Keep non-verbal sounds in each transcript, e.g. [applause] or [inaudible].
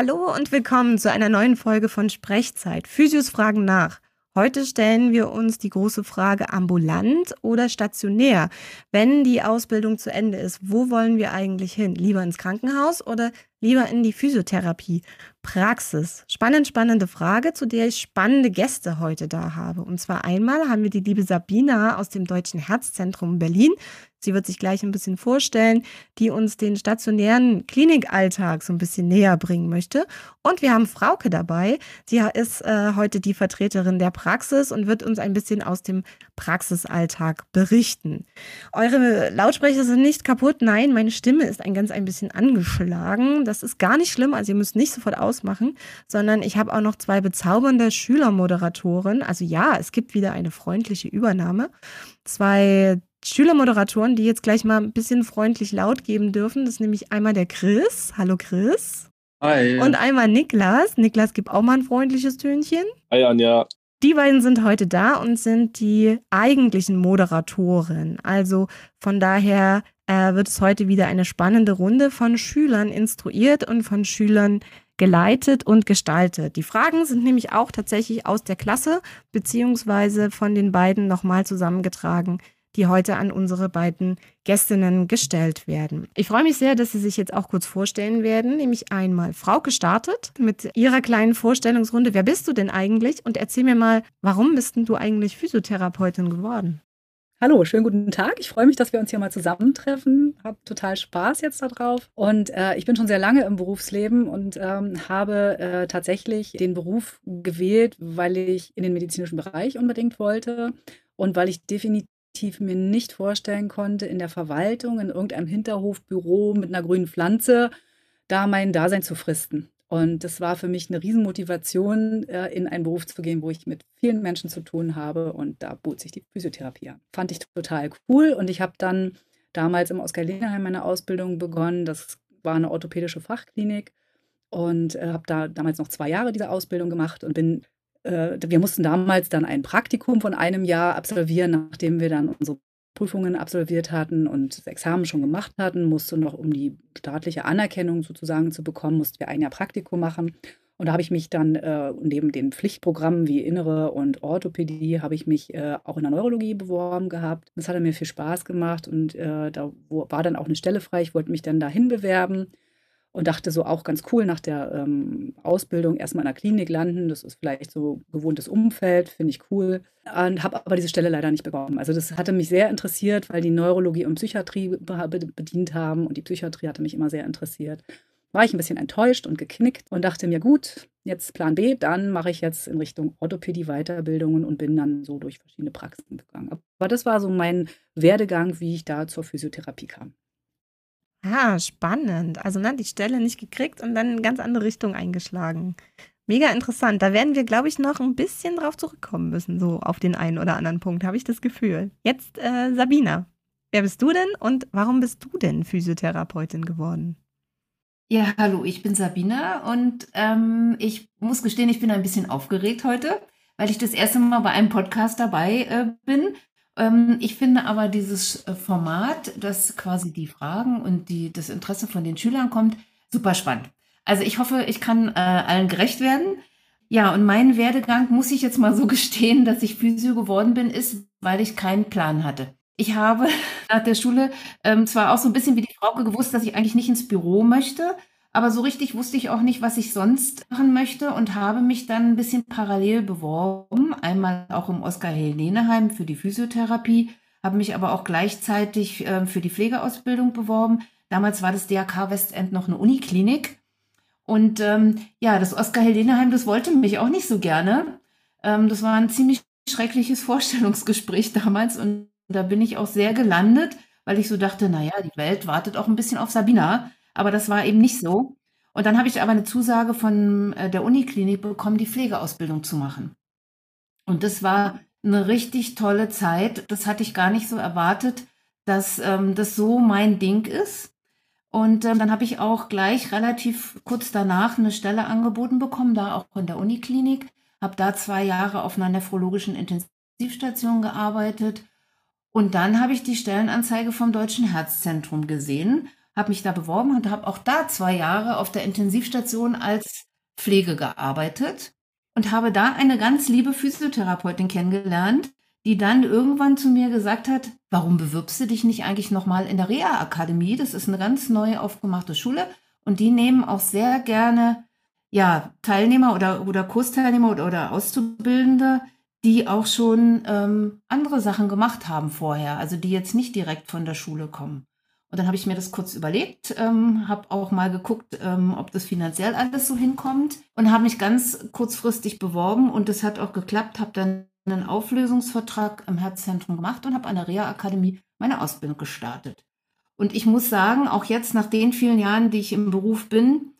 Hallo und willkommen zu einer neuen Folge von Sprechzeit. Physios fragen nach. Heute stellen wir uns die große Frage ambulant oder stationär. Wenn die Ausbildung zu Ende ist, wo wollen wir eigentlich hin? Lieber ins Krankenhaus oder lieber in die Physiotherapie? Praxis. Spannend, spannende Frage, zu der ich spannende Gäste heute da habe. Und zwar einmal haben wir die liebe Sabina aus dem Deutschen Herzzentrum Berlin. Sie wird sich gleich ein bisschen vorstellen, die uns den stationären Klinikalltag so ein bisschen näher bringen möchte. Und wir haben Frauke dabei. Sie ist äh, heute die Vertreterin der Praxis und wird uns ein bisschen aus dem Praxisalltag berichten. Eure Lautsprecher sind nicht kaputt. Nein, meine Stimme ist ein ganz ein bisschen angeschlagen. Das ist gar nicht schlimm. Also ihr müsst nicht sofort ausmachen, sondern ich habe auch noch zwei bezaubernde Schülermoderatoren. Also ja, es gibt wieder eine freundliche Übernahme. Zwei Schülermoderatoren, die jetzt gleich mal ein bisschen freundlich laut geben dürfen. Das ist nämlich einmal der Chris. Hallo Chris. Hi. Und einmal Niklas. Niklas, gib auch mal ein freundliches Tönchen. Hi Anja. Die beiden sind heute da und sind die eigentlichen Moderatoren. Also von daher äh, wird es heute wieder eine spannende Runde von Schülern instruiert und von Schülern geleitet und gestaltet. Die Fragen sind nämlich auch tatsächlich aus der Klasse beziehungsweise von den beiden nochmal zusammengetragen die heute an unsere beiden Gästinnen gestellt werden. Ich freue mich sehr, dass Sie sich jetzt auch kurz vorstellen werden, nämlich einmal Frau gestartet mit ihrer kleinen Vorstellungsrunde. Wer bist du denn eigentlich? Und erzähl mir mal, warum bist denn du eigentlich Physiotherapeutin geworden? Hallo, schönen guten Tag. Ich freue mich, dass wir uns hier mal zusammentreffen. Hab total Spaß jetzt darauf. Und äh, ich bin schon sehr lange im Berufsleben und ähm, habe äh, tatsächlich den Beruf gewählt, weil ich in den medizinischen Bereich unbedingt wollte und weil ich definitiv definitiv mir nicht vorstellen konnte, in der Verwaltung, in irgendeinem Hinterhofbüro mit einer grünen Pflanze, da mein Dasein zu fristen. Und das war für mich eine Riesenmotivation, äh, in einen Beruf zu gehen, wo ich mit vielen Menschen zu tun habe. Und da bot sich die Physiotherapie an. Fand ich total cool. Und ich habe dann damals im Oskar-Leneheim meine Ausbildung begonnen. Das war eine orthopädische Fachklinik. Und äh, habe da damals noch zwei Jahre diese Ausbildung gemacht und bin äh, wir mussten damals dann ein Praktikum von einem Jahr absolvieren, nachdem wir dann unsere Prüfungen absolviert hatten und das Examen schon gemacht hatten, musste noch, um die staatliche Anerkennung sozusagen zu bekommen, mussten wir ein Jahr Praktikum machen. Und da habe ich mich dann äh, neben den Pflichtprogrammen wie Innere und Orthopädie, habe ich mich äh, auch in der Neurologie beworben gehabt. Das hat mir viel Spaß gemacht und äh, da war dann auch eine Stelle frei. Ich wollte mich dann dahin bewerben und dachte so auch ganz cool nach der ähm, Ausbildung erstmal in der Klinik landen. Das ist vielleicht so gewohntes Umfeld, finde ich cool. Und habe aber diese Stelle leider nicht bekommen. Also das hatte mich sehr interessiert, weil die Neurologie und Psychiatrie bedient haben und die Psychiatrie hatte mich immer sehr interessiert. War ich ein bisschen enttäuscht und geknickt und dachte mir, gut, jetzt Plan B, dann mache ich jetzt in Richtung Orthopädie Weiterbildungen und bin dann so durch verschiedene Praxen gegangen. Aber das war so mein Werdegang, wie ich da zur Physiotherapie kam. Ah, spannend. Also, ne, die Stelle nicht gekriegt und dann in ganz andere Richtung eingeschlagen. Mega interessant. Da werden wir, glaube ich, noch ein bisschen drauf zurückkommen müssen, so auf den einen oder anderen Punkt, habe ich das Gefühl. Jetzt äh, Sabina. Wer bist du denn und warum bist du denn Physiotherapeutin geworden? Ja, hallo, ich bin Sabina und ähm, ich muss gestehen, ich bin ein bisschen aufgeregt heute, weil ich das erste Mal bei einem Podcast dabei äh, bin ich finde aber dieses äh, Format, das quasi die Fragen und die, das Interesse von den Schülern kommt, super spannend. Also ich hoffe, ich kann äh, allen gerecht werden. Ja, und mein Werdegang, muss ich jetzt mal so [laughs] gestehen, dass ich Physio geworden bin, ist, weil ich keinen Plan hatte. Ich habe [laughs] nach der Schule ähm, zwar auch so ein bisschen wie die Frau gewusst, dass ich eigentlich nicht ins Büro möchte, aber so richtig wusste ich auch nicht, was ich sonst machen möchte und habe mich dann ein bisschen parallel beworben. Einmal auch im Oskar Heleneheim für die Physiotherapie, habe mich aber auch gleichzeitig äh, für die Pflegeausbildung beworben. Damals war das DRK Westend noch eine Uniklinik. Und ähm, ja, das Oskar Heleneheim, das wollte mich auch nicht so gerne. Ähm, das war ein ziemlich schreckliches [laughs] Vorstellungsgespräch damals und da bin ich auch sehr gelandet, weil ich so dachte, naja, die Welt wartet auch ein bisschen auf Sabina aber das war eben nicht so. Und dann habe ich aber eine Zusage von äh, der Uniklinik bekommen, die Pflegeausbildung zu machen. Und das war eine richtig tolle Zeit. Das hatte ich gar nicht so erwartet, dass ähm, das so mein Ding ist. Und ähm, dann habe ich auch gleich relativ kurz danach eine Stelle angeboten bekommen, da auch von der Uniklinik. Habe da zwei Jahre auf einer nephrologischen Intensivstation gearbeitet. Und dann habe ich die Stellenanzeige vom Deutschen Herzzentrum gesehen habe mich da beworben und habe auch da zwei Jahre auf der Intensivstation als Pflege gearbeitet und habe da eine ganz liebe Physiotherapeutin kennengelernt, die dann irgendwann zu mir gesagt hat, warum bewirbst du dich nicht eigentlich nochmal in der Reha-Akademie? Das ist eine ganz neu aufgemachte Schule und die nehmen auch sehr gerne ja, Teilnehmer oder, oder Kursteilnehmer oder, oder Auszubildende, die auch schon ähm, andere Sachen gemacht haben vorher, also die jetzt nicht direkt von der Schule kommen. Und dann habe ich mir das kurz überlegt, ähm, habe auch mal geguckt, ähm, ob das finanziell alles so hinkommt und habe mich ganz kurzfristig beworben und das hat auch geklappt, habe dann einen Auflösungsvertrag im Herzzentrum gemacht und habe an der Reha-Akademie meine Ausbildung gestartet. Und ich muss sagen, auch jetzt nach den vielen Jahren, die ich im Beruf bin,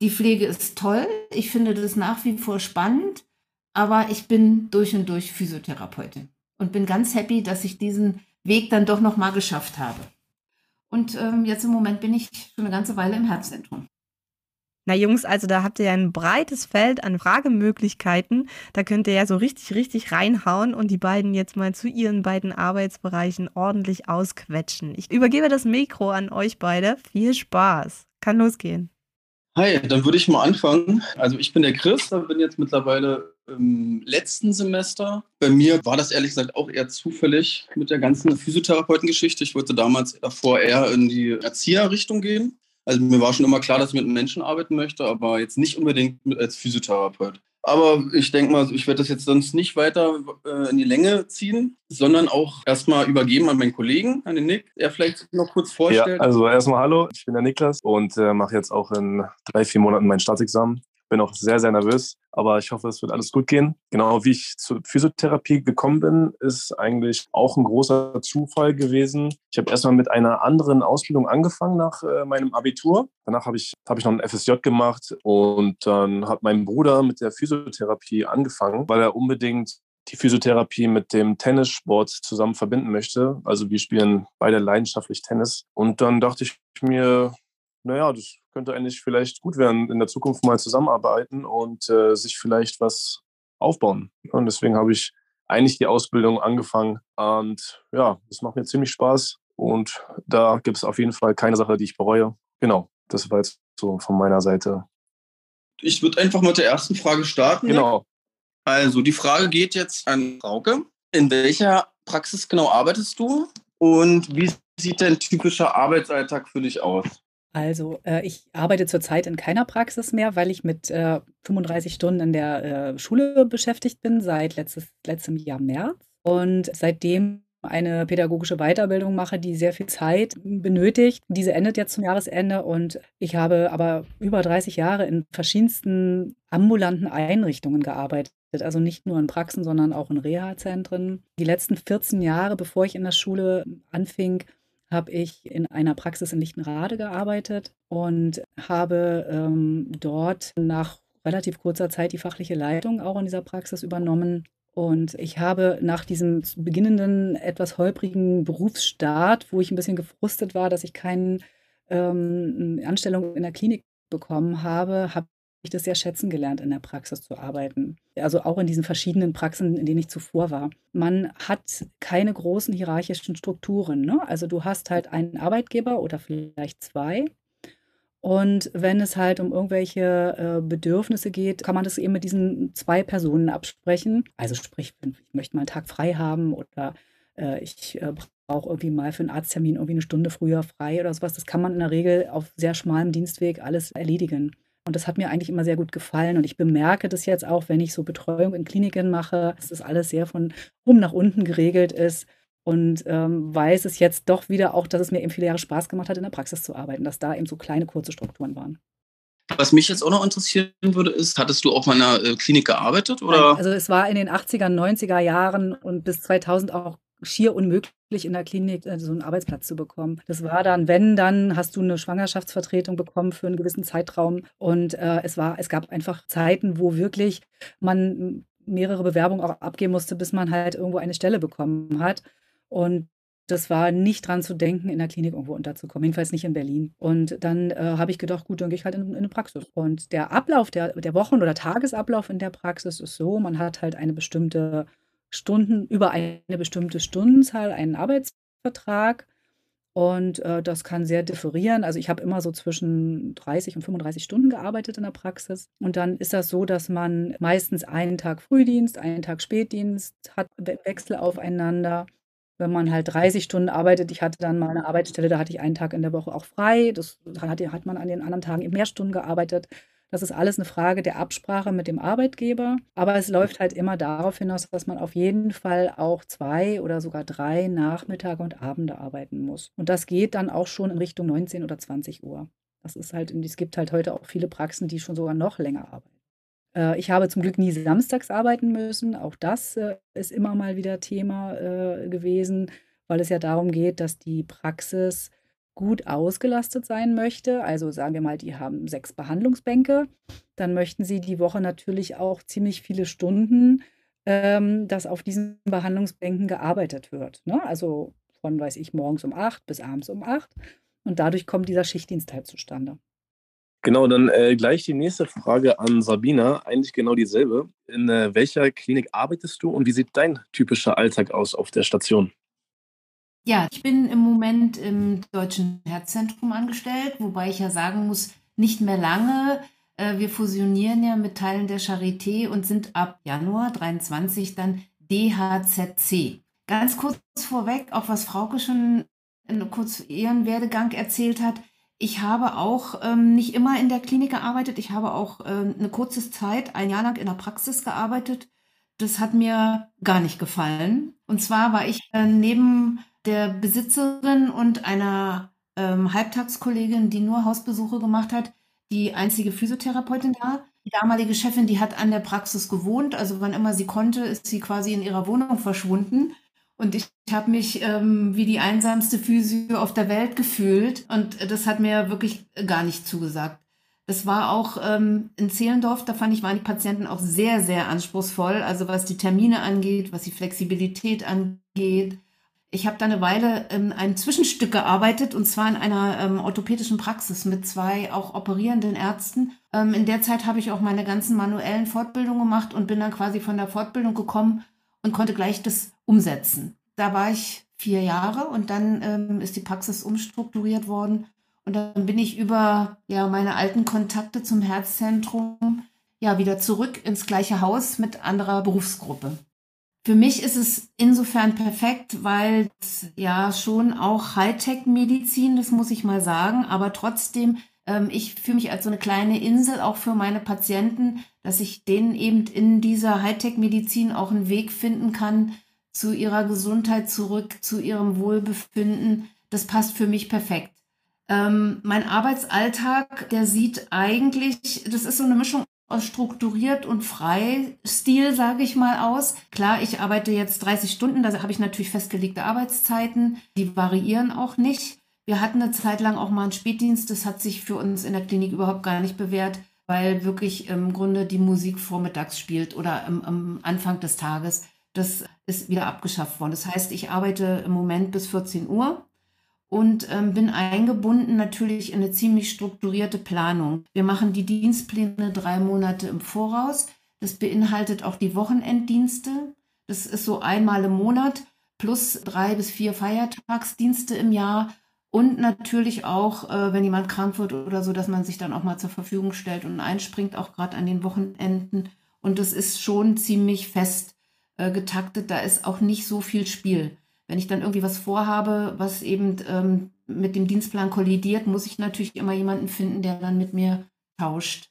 die Pflege ist toll. Ich finde das nach wie vor spannend, aber ich bin durch und durch Physiotherapeutin und bin ganz happy, dass ich diesen Weg dann doch noch mal geschafft habe. Und ähm, jetzt im Moment bin ich schon eine ganze Weile im Herzzentrum. Na Jungs, also da habt ihr ja ein breites Feld an Fragemöglichkeiten. Da könnt ihr ja so richtig, richtig reinhauen und die beiden jetzt mal zu ihren beiden Arbeitsbereichen ordentlich ausquetschen. Ich übergebe das Mikro an euch beide. Viel Spaß. Kann losgehen. Hi, dann würde ich mal anfangen. Also ich bin der Chris, bin jetzt mittlerweile im letzten Semester. Bei mir war das ehrlich gesagt auch eher zufällig mit der ganzen Physiotherapeutengeschichte. Ich wollte damals davor eher in die Erzieherrichtung gehen. Also mir war schon immer klar, dass ich mit Menschen arbeiten möchte, aber jetzt nicht unbedingt als Physiotherapeut. Aber ich denke mal, ich werde das jetzt sonst nicht weiter äh, in die Länge ziehen, sondern auch erstmal übergeben an meinen Kollegen, an den Nick, der vielleicht noch kurz vorstellt. Ja, also erstmal hallo, ich bin der Niklas und äh, mache jetzt auch in drei, vier Monaten mein Staatsexamen bin auch sehr, sehr nervös, aber ich hoffe, es wird alles gut gehen. Genau wie ich zur Physiotherapie gekommen bin, ist eigentlich auch ein großer Zufall gewesen. Ich habe erstmal mit einer anderen Ausbildung angefangen nach äh, meinem Abitur. Danach habe ich, hab ich noch ein FSJ gemacht und dann hat mein Bruder mit der Physiotherapie angefangen, weil er unbedingt die Physiotherapie mit dem Tennissport zusammen verbinden möchte. Also wir spielen beide leidenschaftlich Tennis. Und dann dachte ich mir, naja, das könnte eigentlich vielleicht gut werden, in der Zukunft mal zusammenarbeiten und äh, sich vielleicht was aufbauen. Und deswegen habe ich eigentlich die Ausbildung angefangen. Und ja, das macht mir ziemlich Spaß. Und da gibt es auf jeden Fall keine Sache, die ich bereue. Genau, das war jetzt so von meiner Seite. Ich würde einfach mit der ersten Frage starten. Genau. Also die Frage geht jetzt an Frauke. In welcher Praxis genau arbeitest du? Und wie sieht dein typischer Arbeitsalltag für dich aus? Also, äh, ich arbeite zurzeit in keiner Praxis mehr, weil ich mit äh, 35 Stunden in der äh, Schule beschäftigt bin seit letztes, letztem Jahr März und seitdem eine pädagogische Weiterbildung mache, die sehr viel Zeit benötigt. Diese endet jetzt zum Jahresende und ich habe aber über 30 Jahre in verschiedensten ambulanten Einrichtungen gearbeitet. Also nicht nur in Praxen, sondern auch in Reha-Zentren. Die letzten 14 Jahre, bevor ich in der Schule anfing, habe ich in einer Praxis in Lichtenrade gearbeitet und habe ähm, dort nach relativ kurzer Zeit die fachliche Leitung auch in dieser Praxis übernommen. Und ich habe nach diesem beginnenden, etwas holprigen Berufsstart, wo ich ein bisschen gefrustet war, dass ich keine ähm, Anstellung in der Klinik bekommen habe, habe ich das sehr schätzen gelernt, in der Praxis zu arbeiten. Also auch in diesen verschiedenen Praxen, in denen ich zuvor war. Man hat keine großen hierarchischen Strukturen. Ne? Also du hast halt einen Arbeitgeber oder vielleicht zwei. Und wenn es halt um irgendwelche äh, Bedürfnisse geht, kann man das eben mit diesen zwei Personen absprechen. Also sprich, ich möchte mal einen Tag frei haben oder äh, ich äh, brauche irgendwie mal für einen Arzttermin irgendwie eine Stunde früher frei oder sowas. Das kann man in der Regel auf sehr schmalem Dienstweg alles erledigen. Und das hat mir eigentlich immer sehr gut gefallen. Und ich bemerke das jetzt auch, wenn ich so Betreuung in Kliniken mache, dass das alles sehr von oben nach unten geregelt ist. Und ähm, weiß es jetzt doch wieder auch, dass es mir eben viele Jahre Spaß gemacht hat, in der Praxis zu arbeiten, dass da eben so kleine, kurze Strukturen waren. Was mich jetzt auch noch interessieren würde, ist, hattest du auch mal in einer äh, Klinik gearbeitet? Oder? Also es war in den 80er, 90er Jahren und bis 2000 auch schier unmöglich in der Klinik äh, so einen Arbeitsplatz zu bekommen. Das war dann, wenn, dann hast du eine Schwangerschaftsvertretung bekommen für einen gewissen Zeitraum. Und äh, es war, es gab einfach Zeiten, wo wirklich man mehrere Bewerbungen auch abgeben musste, bis man halt irgendwo eine Stelle bekommen hat. Und das war nicht dran zu denken, in der Klinik irgendwo unterzukommen, jedenfalls nicht in Berlin. Und dann äh, habe ich gedacht, gut, dann gehe ich halt in, in, eine Praxis. Und der Ablauf, der, der Wochen- oder Tagesablauf in der Praxis ist so, man hat halt eine bestimmte Stunden, über eine bestimmte Stundenzahl einen Arbeitsvertrag Und äh, das kann sehr differieren. Also ich habe immer so zwischen 30 und 35 Stunden gearbeitet in der Praxis. Und dann ist das so, dass man meistens einen Tag Frühdienst, einen Tag Spätdienst hat, Wechsel aufeinander. Wenn man halt 30 Stunden arbeitet, ich hatte dann mal eine Arbeitsstelle, da hatte ich einen Tag in der Woche auch frei. Das hat, hat man an den anderen Tagen eben mehr Stunden gearbeitet. Das ist alles eine Frage der Absprache mit dem Arbeitgeber. Aber es läuft halt immer darauf hinaus, dass man auf jeden Fall auch zwei oder sogar drei Nachmittage und Abende arbeiten muss. Und das geht dann auch schon in Richtung 19 oder 20 Uhr. Das ist halt, es gibt halt heute auch viele Praxen, die schon sogar noch länger arbeiten. Äh, ich habe zum Glück nie samstags arbeiten müssen. Auch das äh, ist immer mal wieder Thema äh, gewesen, weil es ja darum geht, dass die Praxis gut ausgelastet sein möchte, also sagen wir mal, die haben sechs Behandlungsbänke, dann möchten sie die Woche natürlich auch ziemlich viele Stunden, ähm, dass auf diesen Behandlungsbänken gearbeitet wird. Ne? Also von, weiß ich, morgens um acht bis abends um acht. Und dadurch kommt dieser Schichtdienst halt zustande. Genau, dann äh, gleich die nächste Frage an Sabina, eigentlich genau dieselbe. In äh, welcher Klinik arbeitest du und wie sieht dein typischer Alltag aus auf der Station? Ja, ich bin im Moment im Deutschen Herzzentrum angestellt, wobei ich ja sagen muss, nicht mehr lange. Äh, wir fusionieren ja mit Teilen der Charité und sind ab Januar 23 dann DHZC. Ganz kurz vorweg, auch was Frauke schon kurz ihren Werdegang erzählt hat. Ich habe auch ähm, nicht immer in der Klinik gearbeitet. Ich habe auch ähm, eine kurze Zeit, ein Jahr lang in der Praxis gearbeitet. Das hat mir gar nicht gefallen. Und zwar war ich äh, neben der Besitzerin und einer ähm, Halbtagskollegin, die nur Hausbesuche gemacht hat, die einzige Physiotherapeutin da. Die damalige Chefin, die hat an der Praxis gewohnt, also wann immer sie konnte, ist sie quasi in ihrer Wohnung verschwunden. Und ich habe mich ähm, wie die einsamste Physio auf der Welt gefühlt und das hat mir wirklich gar nicht zugesagt. Das war auch ähm, in Zehlendorf, da fand ich, waren die Patienten auch sehr, sehr anspruchsvoll, also was die Termine angeht, was die Flexibilität angeht. Ich habe da eine Weile ähm, ein Zwischenstück gearbeitet und zwar in einer ähm, orthopädischen Praxis mit zwei auch operierenden Ärzten. Ähm, in der Zeit habe ich auch meine ganzen manuellen Fortbildungen gemacht und bin dann quasi von der Fortbildung gekommen und konnte gleich das umsetzen. Da war ich vier Jahre und dann ähm, ist die Praxis umstrukturiert worden und dann bin ich über ja meine alten Kontakte zum Herzzentrum ja wieder zurück ins gleiche Haus mit anderer Berufsgruppe. Für mich ist es insofern perfekt, weil ja schon auch Hightech-Medizin, das muss ich mal sagen, aber trotzdem, ähm, ich fühle mich als so eine kleine Insel auch für meine Patienten, dass ich denen eben in dieser Hightech-Medizin auch einen Weg finden kann zu ihrer Gesundheit zurück, zu ihrem Wohlbefinden. Das passt für mich perfekt. Ähm, mein Arbeitsalltag, der sieht eigentlich, das ist so eine Mischung strukturiert und frei Stil, sage ich mal, aus. Klar, ich arbeite jetzt 30 Stunden, da habe ich natürlich festgelegte Arbeitszeiten, die variieren auch nicht. Wir hatten eine Zeit lang auch mal einen Spätdienst, das hat sich für uns in der Klinik überhaupt gar nicht bewährt, weil wirklich im Grunde die Musik vormittags spielt oder am, am Anfang des Tages. Das ist wieder abgeschafft worden. Das heißt, ich arbeite im Moment bis 14 Uhr und ähm, bin eingebunden natürlich in eine ziemlich strukturierte Planung. Wir machen die Dienstpläne drei Monate im Voraus. Das beinhaltet auch die Wochenenddienste. Das ist so einmal im Monat plus drei bis vier Feiertagsdienste im Jahr. Und natürlich auch, äh, wenn jemand krank wird oder so, dass man sich dann auch mal zur Verfügung stellt und einspringt, auch gerade an den Wochenenden. Und das ist schon ziemlich fest äh, getaktet. Da ist auch nicht so viel Spiel. Wenn ich dann irgendwie was vorhabe, was eben ähm, mit dem Dienstplan kollidiert, muss ich natürlich immer jemanden finden, der dann mit mir tauscht.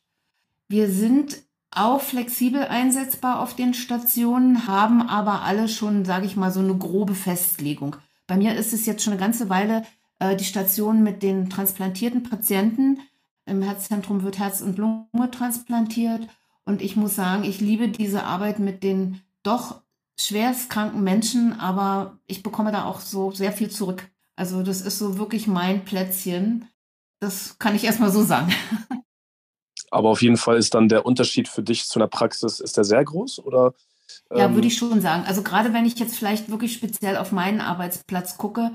Wir sind auch flexibel einsetzbar auf den Stationen, haben aber alle schon, sage ich mal, so eine grobe Festlegung. Bei mir ist es jetzt schon eine ganze Weile äh, die Station mit den transplantierten Patienten. Im Herzzentrum wird Herz und Lunge transplantiert. Und ich muss sagen, ich liebe diese Arbeit mit den doch schwerstkranken Menschen, aber ich bekomme da auch so sehr viel zurück. Also das ist so wirklich mein Plätzchen. Das kann ich erstmal so sagen. [laughs] Aber auf jeden Fall ist dann der Unterschied für dich zu einer Praxis, ist der sehr groß oder? Ja, würde ähm, ich schon sagen. Also gerade wenn ich jetzt vielleicht wirklich speziell auf meinen Arbeitsplatz gucke,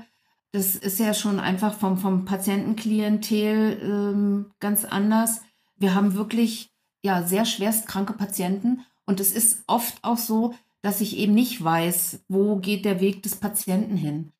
das ist ja schon einfach vom, vom Patientenklientel ähm, ganz anders. Wir haben wirklich ja sehr schwerstkranke Patienten und es ist oft auch so, dass ich eben nicht weiß, wo geht der Weg des Patienten hin.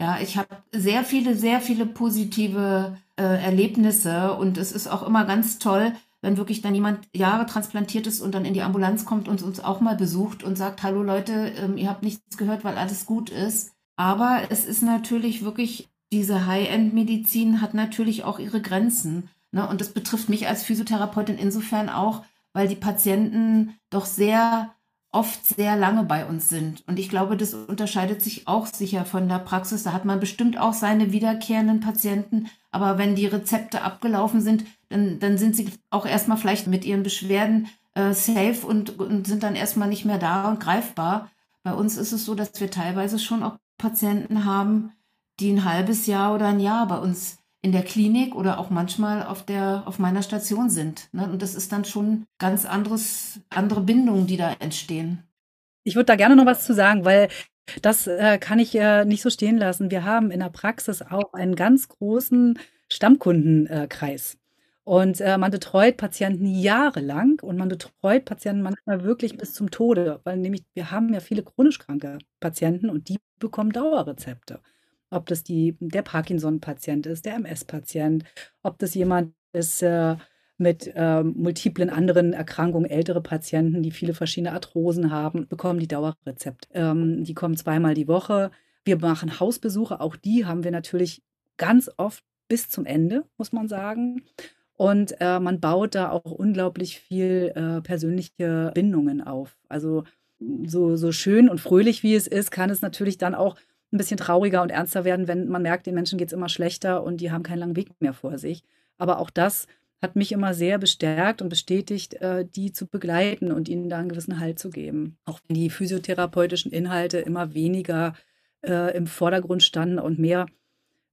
Ja, ich habe sehr viele, sehr viele positive äh, Erlebnisse und es ist auch immer ganz toll, wenn wirklich dann jemand Jahre transplantiert ist und dann in die Ambulanz kommt und uns auch mal besucht und sagt, hallo Leute, ähm, ihr habt nichts gehört, weil alles gut ist. Aber es ist natürlich wirklich, diese High-End-Medizin hat natürlich auch ihre Grenzen. Ne? Und das betrifft mich als Physiotherapeutin insofern auch, weil die Patienten doch sehr oft sehr lange bei uns sind. Und ich glaube, das unterscheidet sich auch sicher von der Praxis. Da hat man bestimmt auch seine wiederkehrenden Patienten. Aber wenn die Rezepte abgelaufen sind, dann, dann sind sie auch erstmal vielleicht mit ihren Beschwerden äh, safe und, und sind dann erstmal nicht mehr da und greifbar. Bei uns ist es so, dass wir teilweise schon auch Patienten haben, die ein halbes Jahr oder ein Jahr bei uns in der Klinik oder auch manchmal auf der auf meiner Station sind. Ne? Und das ist dann schon ganz anderes, andere Bindungen, die da entstehen. Ich würde da gerne noch was zu sagen, weil das äh, kann ich äh, nicht so stehen lassen. Wir haben in der Praxis auch einen ganz großen Stammkundenkreis. Und äh, man betreut Patienten jahrelang und man betreut Patienten manchmal wirklich bis zum Tode, weil nämlich wir haben ja viele chronisch kranke Patienten und die bekommen Dauerrezepte ob das die, der Parkinson-Patient ist, der MS-Patient, ob das jemand ist äh, mit äh, multiplen anderen Erkrankungen, ältere Patienten, die viele verschiedene Arthrosen haben, bekommen die Dauerrezept. Ähm, die kommen zweimal die Woche. Wir machen Hausbesuche, auch die haben wir natürlich ganz oft bis zum Ende, muss man sagen. Und äh, man baut da auch unglaublich viel äh, persönliche Bindungen auf. Also so, so schön und fröhlich wie es ist, kann es natürlich dann auch ein bisschen trauriger und ernster werden, wenn man merkt, den Menschen geht es immer schlechter und die haben keinen langen Weg mehr vor sich. Aber auch das hat mich immer sehr bestärkt und bestätigt, äh, die zu begleiten und ihnen da einen gewissen Halt zu geben. Auch wenn die physiotherapeutischen Inhalte immer weniger äh, im Vordergrund standen und mehr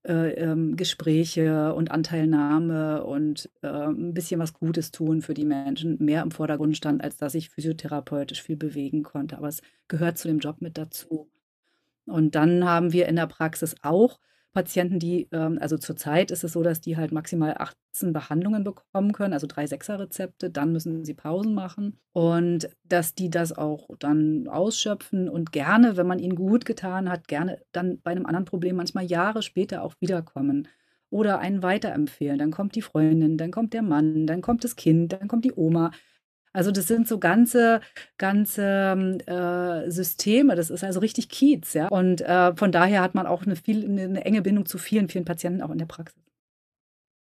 äh, ähm, Gespräche und Anteilnahme und äh, ein bisschen was Gutes tun für die Menschen mehr im Vordergrund stand, als dass ich physiotherapeutisch viel bewegen konnte. Aber es gehört zu dem Job mit dazu. Und dann haben wir in der Praxis auch Patienten, die, ähm, also zurzeit ist es so, dass die halt maximal 18 Behandlungen bekommen können, also drei Sechser-Rezepte, dann müssen sie Pausen machen und dass die das auch dann ausschöpfen und gerne, wenn man ihnen gut getan hat, gerne dann bei einem anderen Problem manchmal Jahre später auch wiederkommen oder einen weiterempfehlen. Dann kommt die Freundin, dann kommt der Mann, dann kommt das Kind, dann kommt die Oma. Also das sind so ganze, ganze ähm, äh, Systeme. Das ist also richtig Kiez, ja. Und äh, von daher hat man auch eine, viel, eine, eine enge Bindung zu vielen, vielen Patienten auch in der Praxis.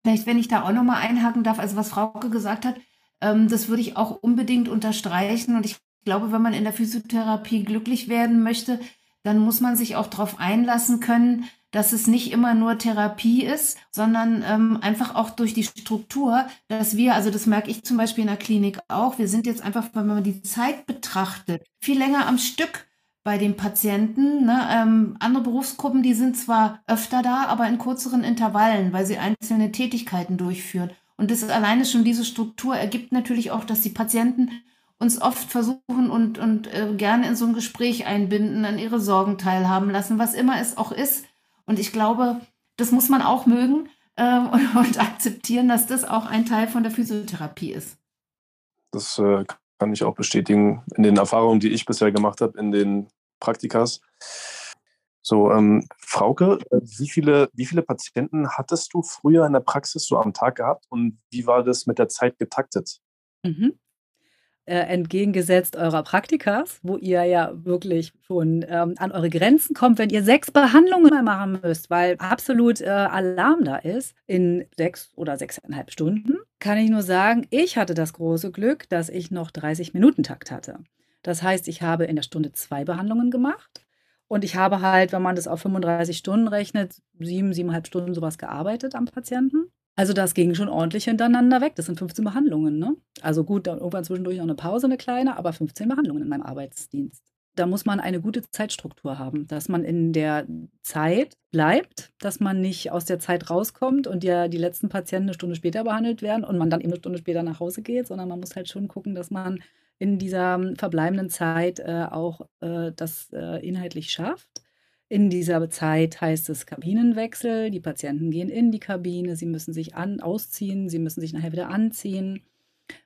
Vielleicht, wenn ich da auch nochmal einhaken darf, also was Frauke gesagt hat, ähm, das würde ich auch unbedingt unterstreichen. Und ich glaube, wenn man in der Physiotherapie glücklich werden möchte, dann muss man sich auch darauf einlassen können, dass es nicht immer nur Therapie ist, sondern ähm, einfach auch durch die Struktur, dass wir, also das merke ich zum Beispiel in der Klinik auch, wir sind jetzt einfach, wenn man die Zeit betrachtet, viel länger am Stück bei den Patienten. Ne? Ähm, andere Berufsgruppen, die sind zwar öfter da, aber in kürzeren Intervallen, weil sie einzelne Tätigkeiten durchführen. Und das ist alleine schon diese Struktur ergibt natürlich auch, dass die Patienten uns oft versuchen und, und äh, gerne in so ein Gespräch einbinden, an ihre Sorgen teilhaben lassen, was immer es auch ist. Und ich glaube, das muss man auch mögen äh, und, [laughs] und, akzeptieren, dass das auch ein Teil von der Physiotherapie ist. Das äh, kann ich auch bestätigen in den Erfahrungen, die ich bisher gemacht habe, in den Praktikas. So, ähm, Frauke, wie viele, wie viele Patienten hattest du früher in der Praxis so am Tag gehabt und wie war das mit der Zeit getaktet? Mhm äh, entgegengesetzt eurer Praktikas, wo ihr ja wirklich schon ähm, an eure Grenzen kommt, wenn ihr sechs Behandlungen machen müsst, weil absolut äh, Alarm da ist in sechs oder sechseinhalb Stunden, kann ich nur sagen, ich hatte das große Glück, dass ich noch 30 Minuten Takt hatte. Das heißt, ich habe in der Stunde zwei Behandlungen gemacht. Und ich habe halt, wenn man das auf 35 Stunden rechnet, sieben, siebeneinhalb Stunden sowas gearbeitet am Patienten. Also das ging schon ordentlich hintereinander weg. Das sind 15 Behandlungen. Ne? Also gut, dann irgendwann zwischendurch noch eine Pause, eine kleine, aber 15 Behandlungen in meinem Arbeitsdienst. Da muss man eine gute Zeitstruktur haben, dass man in der Zeit bleibt, dass man nicht aus der Zeit rauskommt und ja die letzten Patienten eine Stunde später behandelt werden und man dann eben eine Stunde später nach Hause geht, sondern man muss halt schon gucken, dass man in dieser verbleibenden Zeit äh, auch äh, das äh, inhaltlich schafft. In dieser Zeit heißt es Kabinenwechsel. Die Patienten gehen in die Kabine, sie müssen sich an, ausziehen, sie müssen sich nachher wieder anziehen.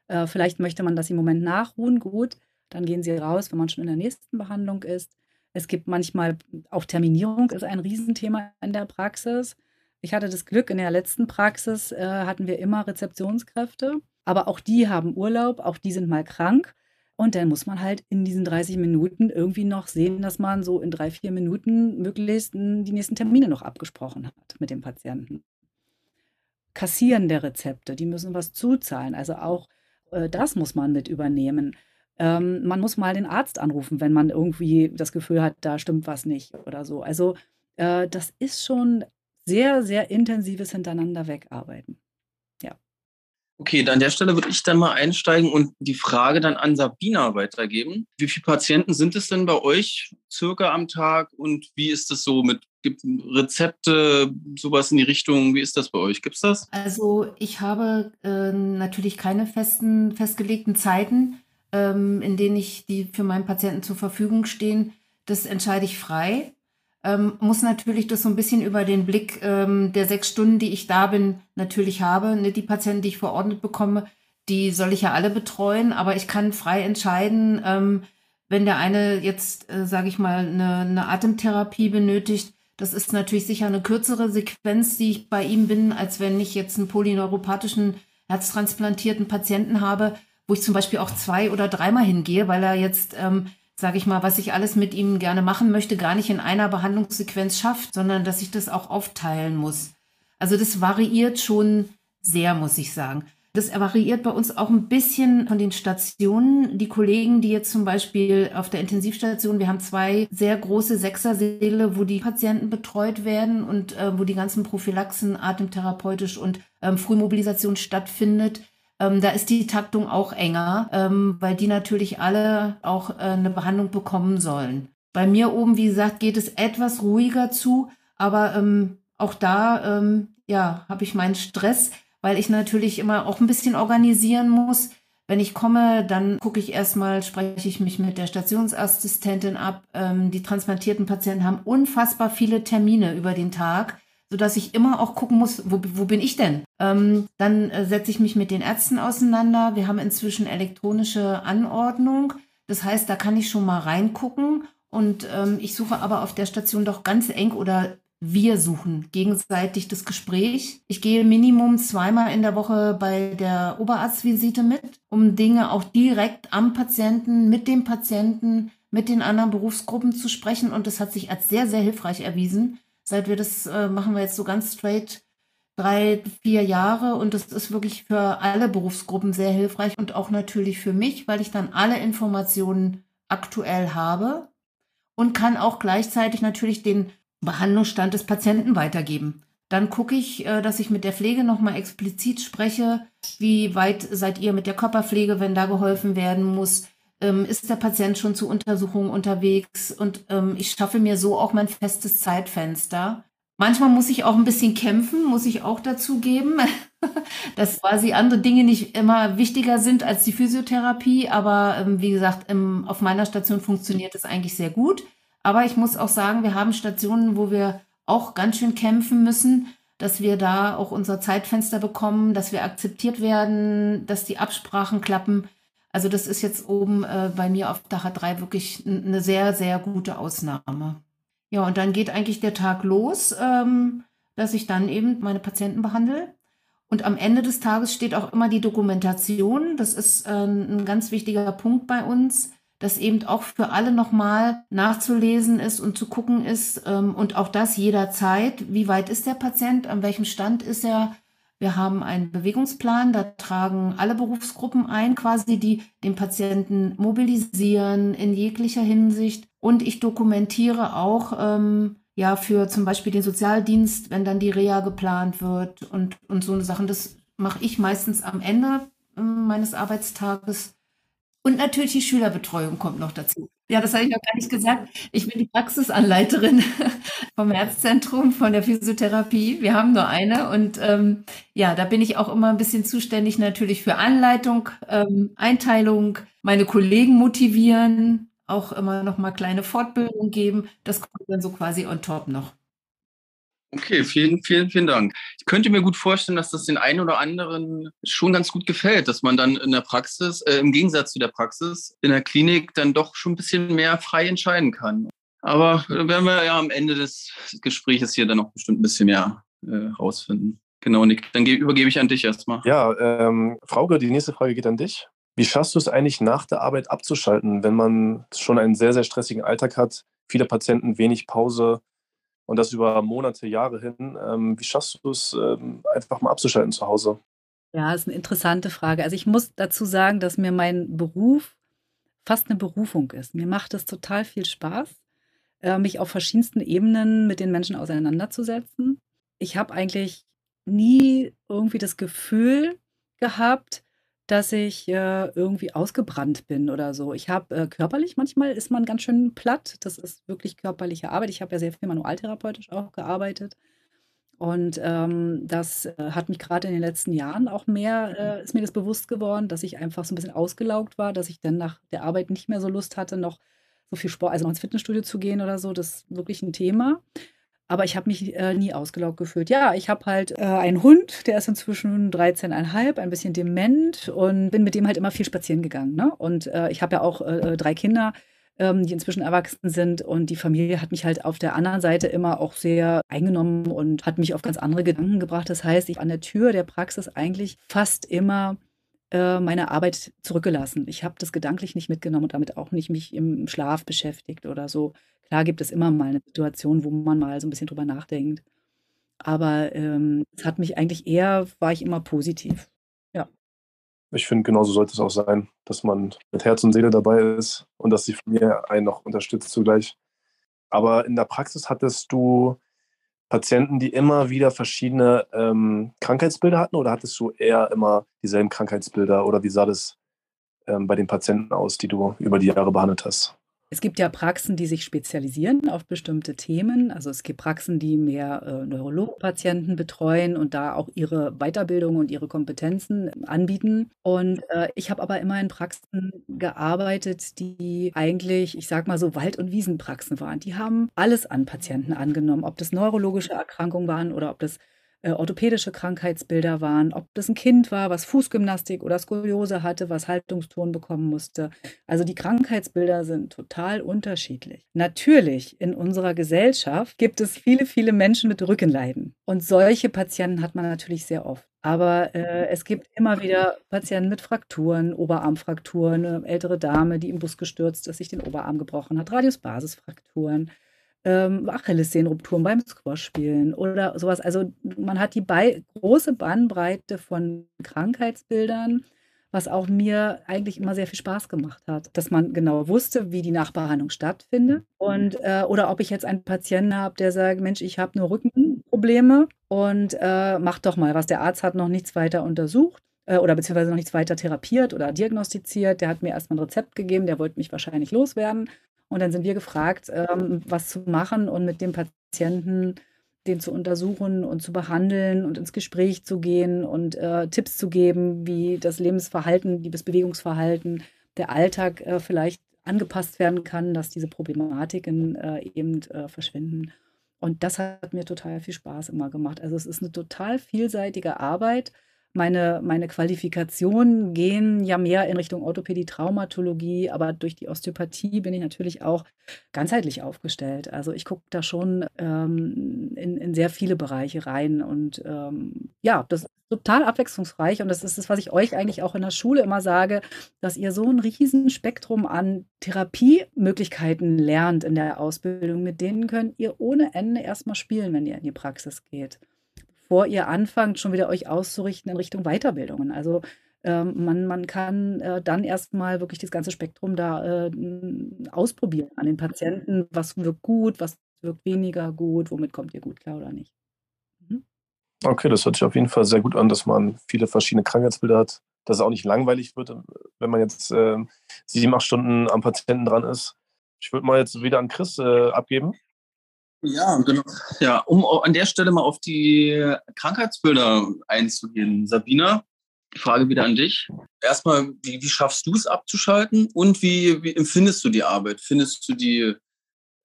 Äh, vielleicht möchte man das im Moment nachruhen, gut, dann gehen sie raus, wenn man schon in der nächsten Behandlung ist. Es gibt manchmal auch Terminierung ist ein Riesenthema in der Praxis. Ich hatte das Glück, in der letzten Praxis äh, hatten wir immer Rezeptionskräfte, aber auch die haben Urlaub, auch die sind mal krank. Und dann muss man halt in diesen 30 Minuten irgendwie noch sehen, dass man so in drei, vier Minuten möglichst die nächsten Termine noch abgesprochen hat mit dem Patienten. Kassieren der Rezepte, die müssen was zuzahlen. Also auch äh, das muss man mit übernehmen. Ähm, man muss mal den Arzt anrufen, wenn man irgendwie das Gefühl hat, da stimmt was nicht oder so. Also äh, das ist schon sehr, sehr intensives Hintereinander wegarbeiten. Okay, dann an der Stelle würde ich dann mal einsteigen und die Frage dann an Sabina weitergeben. Wie viele Patienten sind es denn bei euch circa am Tag und wie ist es so mit Rezepte, sowas in die Richtung? Wie ist das bei euch? Gibt es das? Also ich habe äh, natürlich keine festen, festgelegten Zeiten, ähm, in denen ich die für meinen Patienten zur Verfügung stehen. Das entscheide ich frei ähm, muss natürlich das so ein bisschen über den Blick ähm, der sechs Stunden, die ich da bin, natürlich habe. Ne, die Patienten, die ich verordnet bekomme, die soll ich ja alle betreuen, aber ich kann frei entscheiden, ähm, wenn der eine jetzt, äh, sage ich mal, eine, eine Atemtherapie benötigt, das ist natürlich sicher eine kürzere Sequenz, die ich bei ihm bin, als wenn ich jetzt einen polyneuropathischen herztransplantierten Patienten habe, wo ich zum Beispiel auch zwei oder dreimal hingehe, weil er jetzt ähm, sage ich mal, was ich alles mit ihm gerne machen möchte, gar nicht in einer Behandlungssequenz schafft, sondern dass ich das auch aufteilen muss. Also das variiert schon sehr, muss ich sagen. Das variiert bei uns auch ein bisschen von den Stationen. Die Kollegen, die jetzt zum Beispiel auf der Intensivstation, wir haben zwei sehr große Sechsersäle, wo die Patienten betreut werden und äh, wo die ganzen Prophylaxen atemtherapeutisch und ähm, Frühmobilisation stattfindet. Ähm, da ist die Taktung auch enger, ähm, weil die natürlich alle auch äh, eine Behandlung bekommen sollen. Bei mir oben, wie gesagt, geht es etwas ruhiger zu, aber ähm, auch da ähm, ja, habe ich meinen Stress, weil ich natürlich immer auch ein bisschen organisieren muss. Wenn ich komme, dann gucke ich erstmal, spreche ich mich mit der Stationsassistentin ab. Ähm, die transplantierten Patienten haben unfassbar viele Termine über den Tag sodass ich immer auch gucken muss, wo, wo bin ich denn? Ähm, dann äh, setze ich mich mit den Ärzten auseinander. Wir haben inzwischen elektronische Anordnung. Das heißt, da kann ich schon mal reingucken. Und ähm, ich suche aber auf der Station doch ganz eng oder wir suchen gegenseitig das Gespräch. Ich gehe Minimum zweimal in der Woche bei der Oberarztvisite mit, um Dinge auch direkt am Patienten, mit dem Patienten, mit den anderen Berufsgruppen zu sprechen. Und das hat sich als sehr, sehr hilfreich erwiesen, Seit wir das äh, machen wir jetzt so ganz straight drei, vier Jahre und das ist wirklich für alle Berufsgruppen sehr hilfreich und auch natürlich für mich, weil ich dann alle Informationen aktuell habe und kann auch gleichzeitig natürlich den Behandlungsstand des Patienten weitergeben. Dann gucke ich, äh, dass ich mit der Pflege nochmal explizit spreche, wie weit seid ihr mit der Körperpflege, wenn da geholfen werden muss, ähm, ist der Patient schon zur Untersuchung unterwegs und ähm, ich schaffe mir so auch mein festes Zeitfenster. Manchmal muss ich auch ein bisschen kämpfen, muss ich auch dazu geben, [laughs] dass quasi andere Dinge nicht immer wichtiger sind als die Physiotherapie. Aber ähm, wie gesagt, im, auf meiner Station funktioniert es eigentlich sehr gut. Aber ich muss auch sagen, wir haben Stationen, wo wir auch ganz schön kämpfen müssen, dass wir da auch unser Zeitfenster bekommen, dass wir akzeptiert werden, dass die Absprachen klappen. Also das ist jetzt oben äh, bei mir auf Dach 3 wirklich eine sehr, sehr gute Ausnahme. Ja, und dann geht eigentlich der Tag los, ähm, dass ich dann eben meine Patienten behandle. Und am Ende des Tages steht auch immer die Dokumentation. Das ist äh, ein ganz wichtiger Punkt bei uns, dass eben auch für alle nochmal nachzulesen ist und zu gucken ist ähm, und auch das jederzeit. Wie weit ist der Patient? An welchem Stand ist er? Wir haben einen Bewegungsplan, da tragen alle Berufsgruppen ein, quasi, die den Patienten mobilisieren in jeglicher Hinsicht. Und ich dokumentiere auch ähm, ja für zum Beispiel den Sozialdienst, wenn dann die Reha geplant wird und, und so Sachen. Das mache ich meistens am Ende äh, meines Arbeitstages. Und natürlich die Schülerbetreuung kommt noch dazu. Ja, das habe ich noch gar nicht gesagt. Ich bin die Praxisanleiterin [laughs] vom Herzzentrum, von der Physiotherapie. Wir haben nur eine und ähm, ja, da bin ich auch immer ein bisschen zuständig natürlich für Anleitung, ähm, Einteilung, meine Kollegen motivieren, auch immer noch mal kleine Fortbildung geben. Das kommt dann so quasi on top noch. Okay, vielen, vielen, vielen Dank. Ich könnte mir gut vorstellen, dass das den einen oder anderen schon ganz gut gefällt, dass man dann in der Praxis, äh, im Gegensatz zu der Praxis, in der Klinik dann doch schon ein bisschen mehr frei entscheiden kann. Aber werden wir ja am Ende des Gesprächs hier dann noch bestimmt ein bisschen mehr äh, rausfinden. Genau, Nick, dann übergebe ich an dich erstmal. Ja, ähm, Frauke, die nächste Frage geht an dich. Wie schaffst du es eigentlich nach der Arbeit abzuschalten, wenn man schon einen sehr, sehr stressigen Alltag hat, viele Patienten, wenig Pause und das über Monate, Jahre hin? Ähm, wie schaffst du es, ähm, einfach mal abzuschalten zu Hause? Ja, ist eine interessante Frage. Also ich muss dazu sagen, dass mir mein Beruf fast eine Berufung ist. Mir macht es total viel Spaß, äh, mich auf verschiedensten Ebenen mit den Menschen auseinanderzusetzen. Ich habe eigentlich nie irgendwie das Gefühl gehabt, dass ich äh, irgendwie ausgebrannt bin oder so. Ich habe äh, körperlich manchmal ist man ganz schön platt. Das ist wirklich körperliche Arbeit. Ich habe ja sehr viel manualtherapeutisch auch gearbeitet. Und ähm, das äh, hat mich gerade in den letzten Jahren auch mehr, äh, ist mir das bewusst geworden, dass ich einfach so ein bisschen ausgelaugt war, dass ich dann nach der Arbeit nicht mehr so Lust hatte, noch so viel Sport, also noch ins Fitnessstudio zu gehen oder so. Das ist wirklich ein Thema. Aber ich habe mich äh, nie ausgelaugt gefühlt. Ja, ich habe halt äh, einen Hund, der ist inzwischen 13,5, ein bisschen dement und bin mit dem halt immer viel spazieren gegangen. Ne? Und äh, ich habe ja auch äh, drei Kinder ähm, die inzwischen erwachsen sind. Und die Familie hat mich halt auf der anderen Seite immer auch sehr eingenommen und hat mich auf ganz andere Gedanken gebracht. Das heißt, ich an der Tür der Praxis eigentlich fast immer äh, meine Arbeit zurückgelassen. Ich habe das gedanklich nicht mitgenommen und damit auch nicht mich im Schlaf beschäftigt oder so. Klar gibt es immer mal eine Situation, wo man mal so ein bisschen drüber nachdenkt. Aber ähm, es hat mich eigentlich eher, war ich immer positiv. Ja. Ich finde, genauso sollte es auch sein, dass man mit Herz und Seele dabei ist und dass die Familie einen noch unterstützt zugleich. Aber in der Praxis hattest du Patienten, die immer wieder verschiedene ähm, Krankheitsbilder hatten oder hattest du eher immer dieselben Krankheitsbilder oder wie sah das ähm, bei den Patienten aus, die du über die Jahre behandelt hast? Es gibt ja Praxen, die sich spezialisieren auf bestimmte Themen. Also es gibt Praxen, die mehr äh, Neurologpatienten betreuen und da auch ihre Weiterbildung und ihre Kompetenzen anbieten. Und äh, ich habe aber immer in Praxen gearbeitet, die eigentlich, ich sag mal so, Wald- und Wiesenpraxen waren. Die haben alles an Patienten angenommen, ob das neurologische Erkrankungen waren oder ob das äh, orthopädische Krankheitsbilder waren, ob das ein Kind war, was Fußgymnastik oder Skoliose hatte, was Haltungston bekommen musste. Also die Krankheitsbilder sind total unterschiedlich. Natürlich, in unserer Gesellschaft gibt es viele, viele Menschen mit Rückenleiden. Und solche Patienten hat man natürlich sehr oft. Aber äh, es gibt immer wieder Patienten mit Frakturen, Oberarmfrakturen, eine ältere Dame, die im Bus gestürzt ist, sich den Oberarm gebrochen hat, Radiusbasisfrakturen ähm, Achillessehnenrupturen beim Squash-Spielen oder sowas. Also man hat die bei, große Bandbreite von Krankheitsbildern, was auch mir eigentlich immer sehr viel Spaß gemacht hat, dass man genau wusste, wie die Nachbehandlung stattfindet und äh, oder ob ich jetzt einen Patienten habe, der sagt, Mensch, ich habe nur Rückenprobleme und äh, mach doch mal was. Der Arzt hat noch nichts weiter untersucht äh, oder beziehungsweise noch nichts weiter therapiert oder diagnostiziert. Der hat mir erstmal ein Rezept gegeben, der wollte mich wahrscheinlich loswerden. Und dann sind wir gefragt, ähm, was zu machen und mit dem Patienten den zu untersuchen und zu behandeln und ins Gespräch zu gehen und äh, Tipps zu geben, wie das Lebensverhalten, das Bewegungsverhalten, der Alltag äh, vielleicht angepasst werden kann, dass diese Problematiken äh, eben äh, verschwinden. Und das hat mir total viel Spaß immer gemacht. Also es ist eine total vielseitige Arbeit meine, meine Qualifikationen gehen ja mehr in Richtung Orthopädie, Traumatologie, aber durch die Osteopathie bin ich natürlich auch ganzheitlich aufgestellt. Also ich gucke da schon ähm, in, in sehr viele Bereiche rein und ähm, ja, das ist total abwechslungsreich und das ist das, was ich euch eigentlich auch in der Schule immer sage, dass ihr so ein riesen Spektrum an Therapiemöglichkeiten lernt in der Ausbildung. Mit denen könnt ihr ohne Ende erstmal spielen, wenn ihr in die Praxis geht bevor ihr anfangt, schon wieder euch auszurichten in Richtung Weiterbildungen. Also ähm, man, man kann äh, dann erstmal wirklich das ganze Spektrum da äh, ausprobieren an den Patienten. Was wirkt gut, was wirkt weniger gut, womit kommt ihr gut klar oder nicht. Mhm. Okay, das hört sich auf jeden Fall sehr gut an, dass man viele verschiedene Krankheitsbilder hat, dass es auch nicht langweilig wird, wenn man jetzt äh, sieben, acht Stunden am Patienten dran ist. Ich würde mal jetzt wieder an Chris äh, abgeben. Ja, genau. Ja, um an der Stelle mal auf die Krankheitsbilder einzugehen. Sabina, die Frage wieder an dich. Erstmal, wie, wie schaffst du es abzuschalten und wie, wie empfindest du die Arbeit? Findest du die,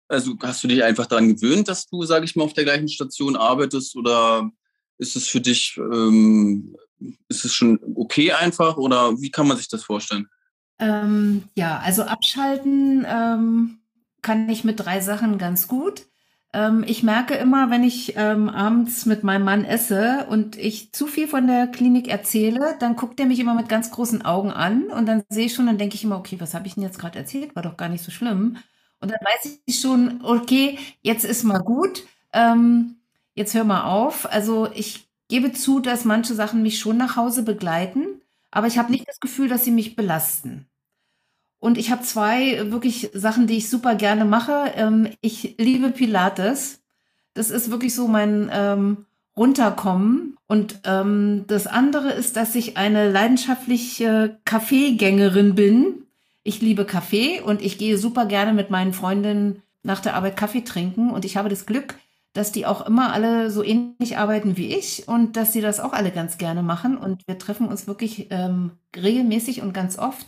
also hast du dich einfach daran gewöhnt, dass du, sage ich mal, auf der gleichen Station arbeitest oder ist es für dich, ähm, ist es schon okay einfach oder wie kann man sich das vorstellen? Ähm, ja, also abschalten ähm, kann ich mit drei Sachen ganz gut. Ähm, ich merke immer, wenn ich ähm, abends mit meinem Mann esse und ich zu viel von der Klinik erzähle, dann guckt er mich immer mit ganz großen Augen an und dann sehe ich schon, dann denke ich immer, okay, was habe ich denn jetzt gerade erzählt? War doch gar nicht so schlimm. Und dann weiß ich schon, okay, jetzt ist mal gut, ähm, jetzt hör mal auf. Also ich gebe zu, dass manche Sachen mich schon nach Hause begleiten, aber ich habe nicht das Gefühl, dass sie mich belasten. Und ich habe zwei wirklich Sachen, die ich super gerne mache. Ähm, ich liebe Pilates. Das ist wirklich so mein ähm, Runterkommen. Und ähm, das andere ist, dass ich eine leidenschaftliche Kaffeegängerin bin. Ich liebe Kaffee und ich gehe super gerne mit meinen Freundinnen nach der Arbeit Kaffee trinken. Und ich habe das Glück, dass die auch immer alle so ähnlich arbeiten wie ich und dass sie das auch alle ganz gerne machen. Und wir treffen uns wirklich ähm, regelmäßig und ganz oft.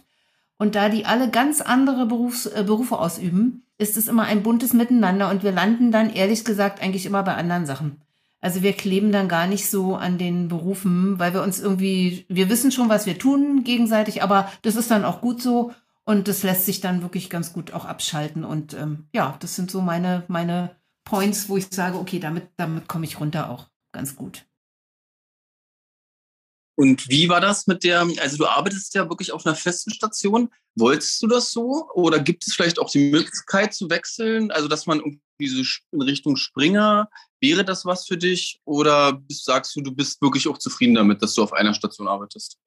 Und da die alle ganz andere Berufs, äh, Berufe ausüben, ist es immer ein buntes Miteinander und wir landen dann ehrlich gesagt eigentlich immer bei anderen Sachen. Also wir kleben dann gar nicht so an den Berufen, weil wir uns irgendwie, wir wissen schon, was wir tun gegenseitig, aber das ist dann auch gut so und das lässt sich dann wirklich ganz gut auch abschalten. Und ähm, ja, das sind so meine, meine Points, wo ich sage, okay, damit, damit komme ich runter auch ganz gut. Und wie war das mit der, also du arbeitest ja wirklich auf einer festen Station. Wolltest du das so? Oder gibt es vielleicht auch die Möglichkeit zu wechseln? Also, dass man irgendwie so in Richtung Springer, wäre das was für dich? Oder sagst du, du bist wirklich auch zufrieden damit, dass du auf einer Station arbeitest?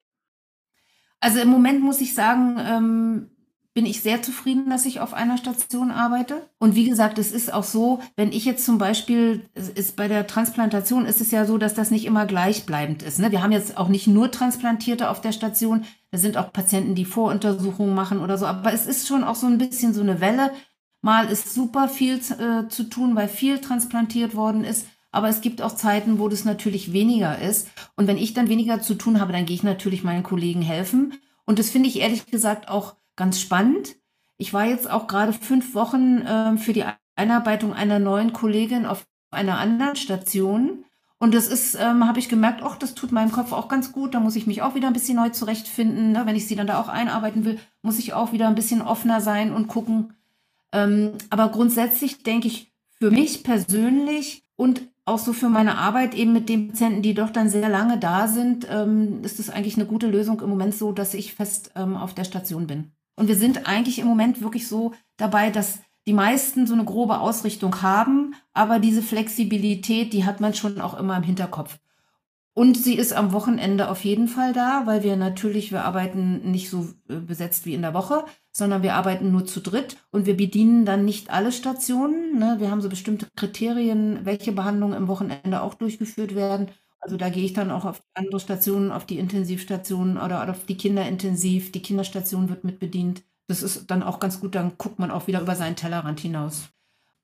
Also im Moment muss ich sagen, ähm, bin ich sehr zufrieden, dass ich auf einer Station arbeite. Und wie gesagt, es ist auch so, wenn ich jetzt zum Beispiel, ist bei der Transplantation ist es ja so, dass das nicht immer gleichbleibend ist. Ne? Wir haben jetzt auch nicht nur Transplantierte auf der Station, da sind auch Patienten, die Voruntersuchungen machen oder so. Aber es ist schon auch so ein bisschen so eine Welle. Mal ist super viel äh, zu tun, weil viel transplantiert worden ist. Aber es gibt auch Zeiten, wo das natürlich weniger ist. Und wenn ich dann weniger zu tun habe, dann gehe ich natürlich meinen Kollegen helfen. Und das finde ich ehrlich gesagt auch ganz spannend. Ich war jetzt auch gerade fünf Wochen äh, für die Einarbeitung einer neuen Kollegin auf einer anderen Station. Und das ist, ähm, habe ich gemerkt, ach, das tut meinem Kopf auch ganz gut. Da muss ich mich auch wieder ein bisschen neu zurechtfinden. Ne? Wenn ich sie dann da auch einarbeiten will, muss ich auch wieder ein bisschen offener sein und gucken. Ähm, aber grundsätzlich denke ich, für mich persönlich und auch so für meine Arbeit eben mit den Patienten, die doch dann sehr lange da sind, ähm, ist es eigentlich eine gute Lösung im Moment so, dass ich fest ähm, auf der Station bin. Und wir sind eigentlich im Moment wirklich so dabei, dass die meisten so eine grobe Ausrichtung haben, aber diese Flexibilität, die hat man schon auch immer im Hinterkopf. Und sie ist am Wochenende auf jeden Fall da, weil wir natürlich, wir arbeiten nicht so äh, besetzt wie in der Woche, sondern wir arbeiten nur zu dritt und wir bedienen dann nicht alle Stationen. Ne? Wir haben so bestimmte Kriterien, welche Behandlungen im Wochenende auch durchgeführt werden. Also da gehe ich dann auch auf andere Stationen, auf die Intensivstationen oder auf die Kinderintensiv. Die Kinderstation wird mit bedient. Das ist dann auch ganz gut, dann guckt man auch wieder über seinen Tellerrand hinaus.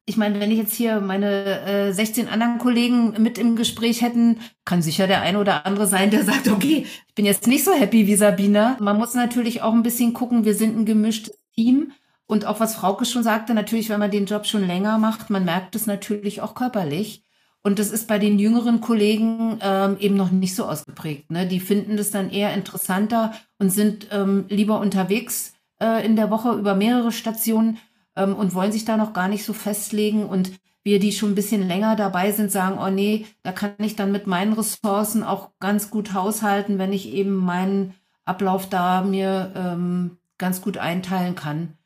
Ich meine, wenn ich jetzt hier meine äh, 16 anderen Kollegen mit im Gespräch hätten, kann sicher der eine oder andere sein, der sagt, okay, ich bin jetzt nicht so happy wie Sabina. Man muss natürlich auch ein bisschen gucken, wir sind ein gemischtes Team. Und auch was Frauke schon sagte, natürlich, wenn man den Job schon länger macht, man merkt es natürlich auch körperlich. Und das ist bei den jüngeren Kollegen ähm, eben noch nicht so ausgeprägt. Ne? Die finden das dann eher interessanter und sind ähm, lieber unterwegs äh, in der Woche über mehrere Stationen ähm, und wollen sich da noch gar nicht so festlegen. Und wir, die schon ein bisschen länger dabei sind, sagen, oh nee, da kann ich dann mit meinen Ressourcen auch ganz gut haushalten, wenn ich eben meinen Ablauf da mir ähm, ganz gut einteilen kann.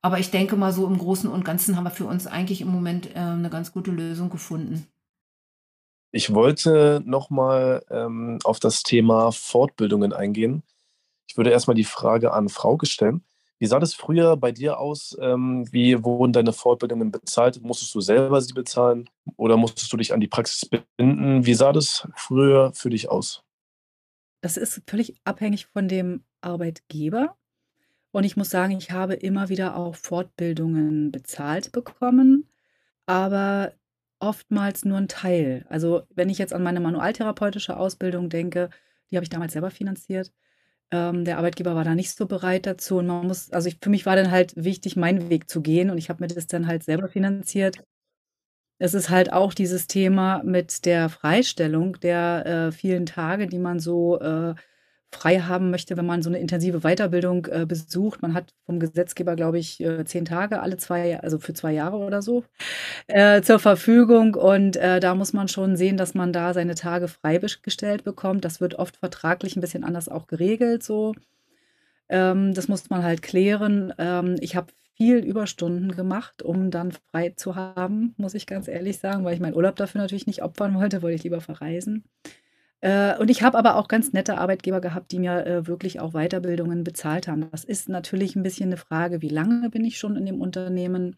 Aber ich denke mal, so im Großen und Ganzen haben wir für uns eigentlich im Moment äh, eine ganz gute Lösung gefunden. Ich wollte nochmal ähm, auf das Thema Fortbildungen eingehen. Ich würde erstmal die Frage an Frauke stellen. Wie sah das früher bei dir aus? Ähm, wie wurden deine Fortbildungen bezahlt? Musstest du selber sie bezahlen oder musstest du dich an die Praxis binden? Wie sah das früher für dich aus? Das ist völlig abhängig von dem Arbeitgeber. Und ich muss sagen, ich habe immer wieder auch Fortbildungen bezahlt bekommen. Aber oftmals nur ein Teil. Also, wenn ich jetzt an meine manualtherapeutische Ausbildung denke, die habe ich damals selber finanziert. Ähm, der Arbeitgeber war da nicht so bereit dazu und man muss also, ich für mich war dann halt wichtig, meinen Weg zu gehen und ich habe mir das dann halt selber finanziert. Es ist halt auch dieses Thema mit der Freistellung der, äh, vielen Tage, die man so, äh, frei haben möchte, wenn man so eine intensive Weiterbildung äh, besucht. Man hat vom Gesetzgeber, glaube ich, äh, zehn Tage alle zwei, also für zwei Jahre oder so, äh, zur Verfügung. Und äh, da muss man schon sehen, dass man da seine Tage freigestellt bekommt. Das wird oft vertraglich ein bisschen anders auch geregelt. So, ähm, das muss man halt klären. Ähm, ich habe viel Überstunden gemacht, um dann frei zu haben, muss ich ganz ehrlich sagen, weil ich meinen Urlaub dafür natürlich nicht opfern wollte, wollte ich lieber verreisen. Äh, und ich habe aber auch ganz nette Arbeitgeber gehabt, die mir äh, wirklich auch Weiterbildungen bezahlt haben. Das ist natürlich ein bisschen eine Frage, wie lange bin ich schon in dem Unternehmen?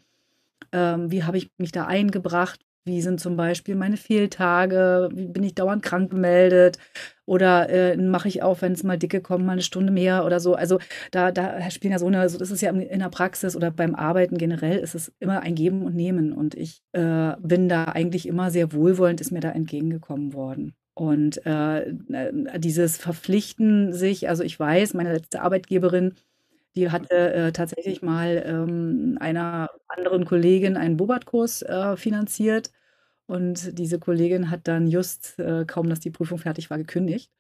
Ähm, wie habe ich mich da eingebracht? Wie sind zum Beispiel meine Fehltage? Wie bin ich dauernd krank gemeldet? Oder äh, mache ich auch, wenn es mal dicke kommen, mal eine Stunde mehr oder so? Also da, da spielen ja so eine, also das ist ja in der Praxis oder beim Arbeiten generell ist es immer ein Geben und Nehmen. Und ich äh, bin da eigentlich immer sehr wohlwollend, ist mir da entgegengekommen worden. Und äh, äh, dieses Verpflichten sich, also ich weiß, meine letzte Arbeitgeberin, die hatte äh, tatsächlich mal ähm, einer anderen Kollegin einen Bobat-Kurs äh, finanziert. Und diese Kollegin hat dann just, äh, kaum dass die Prüfung fertig war, gekündigt.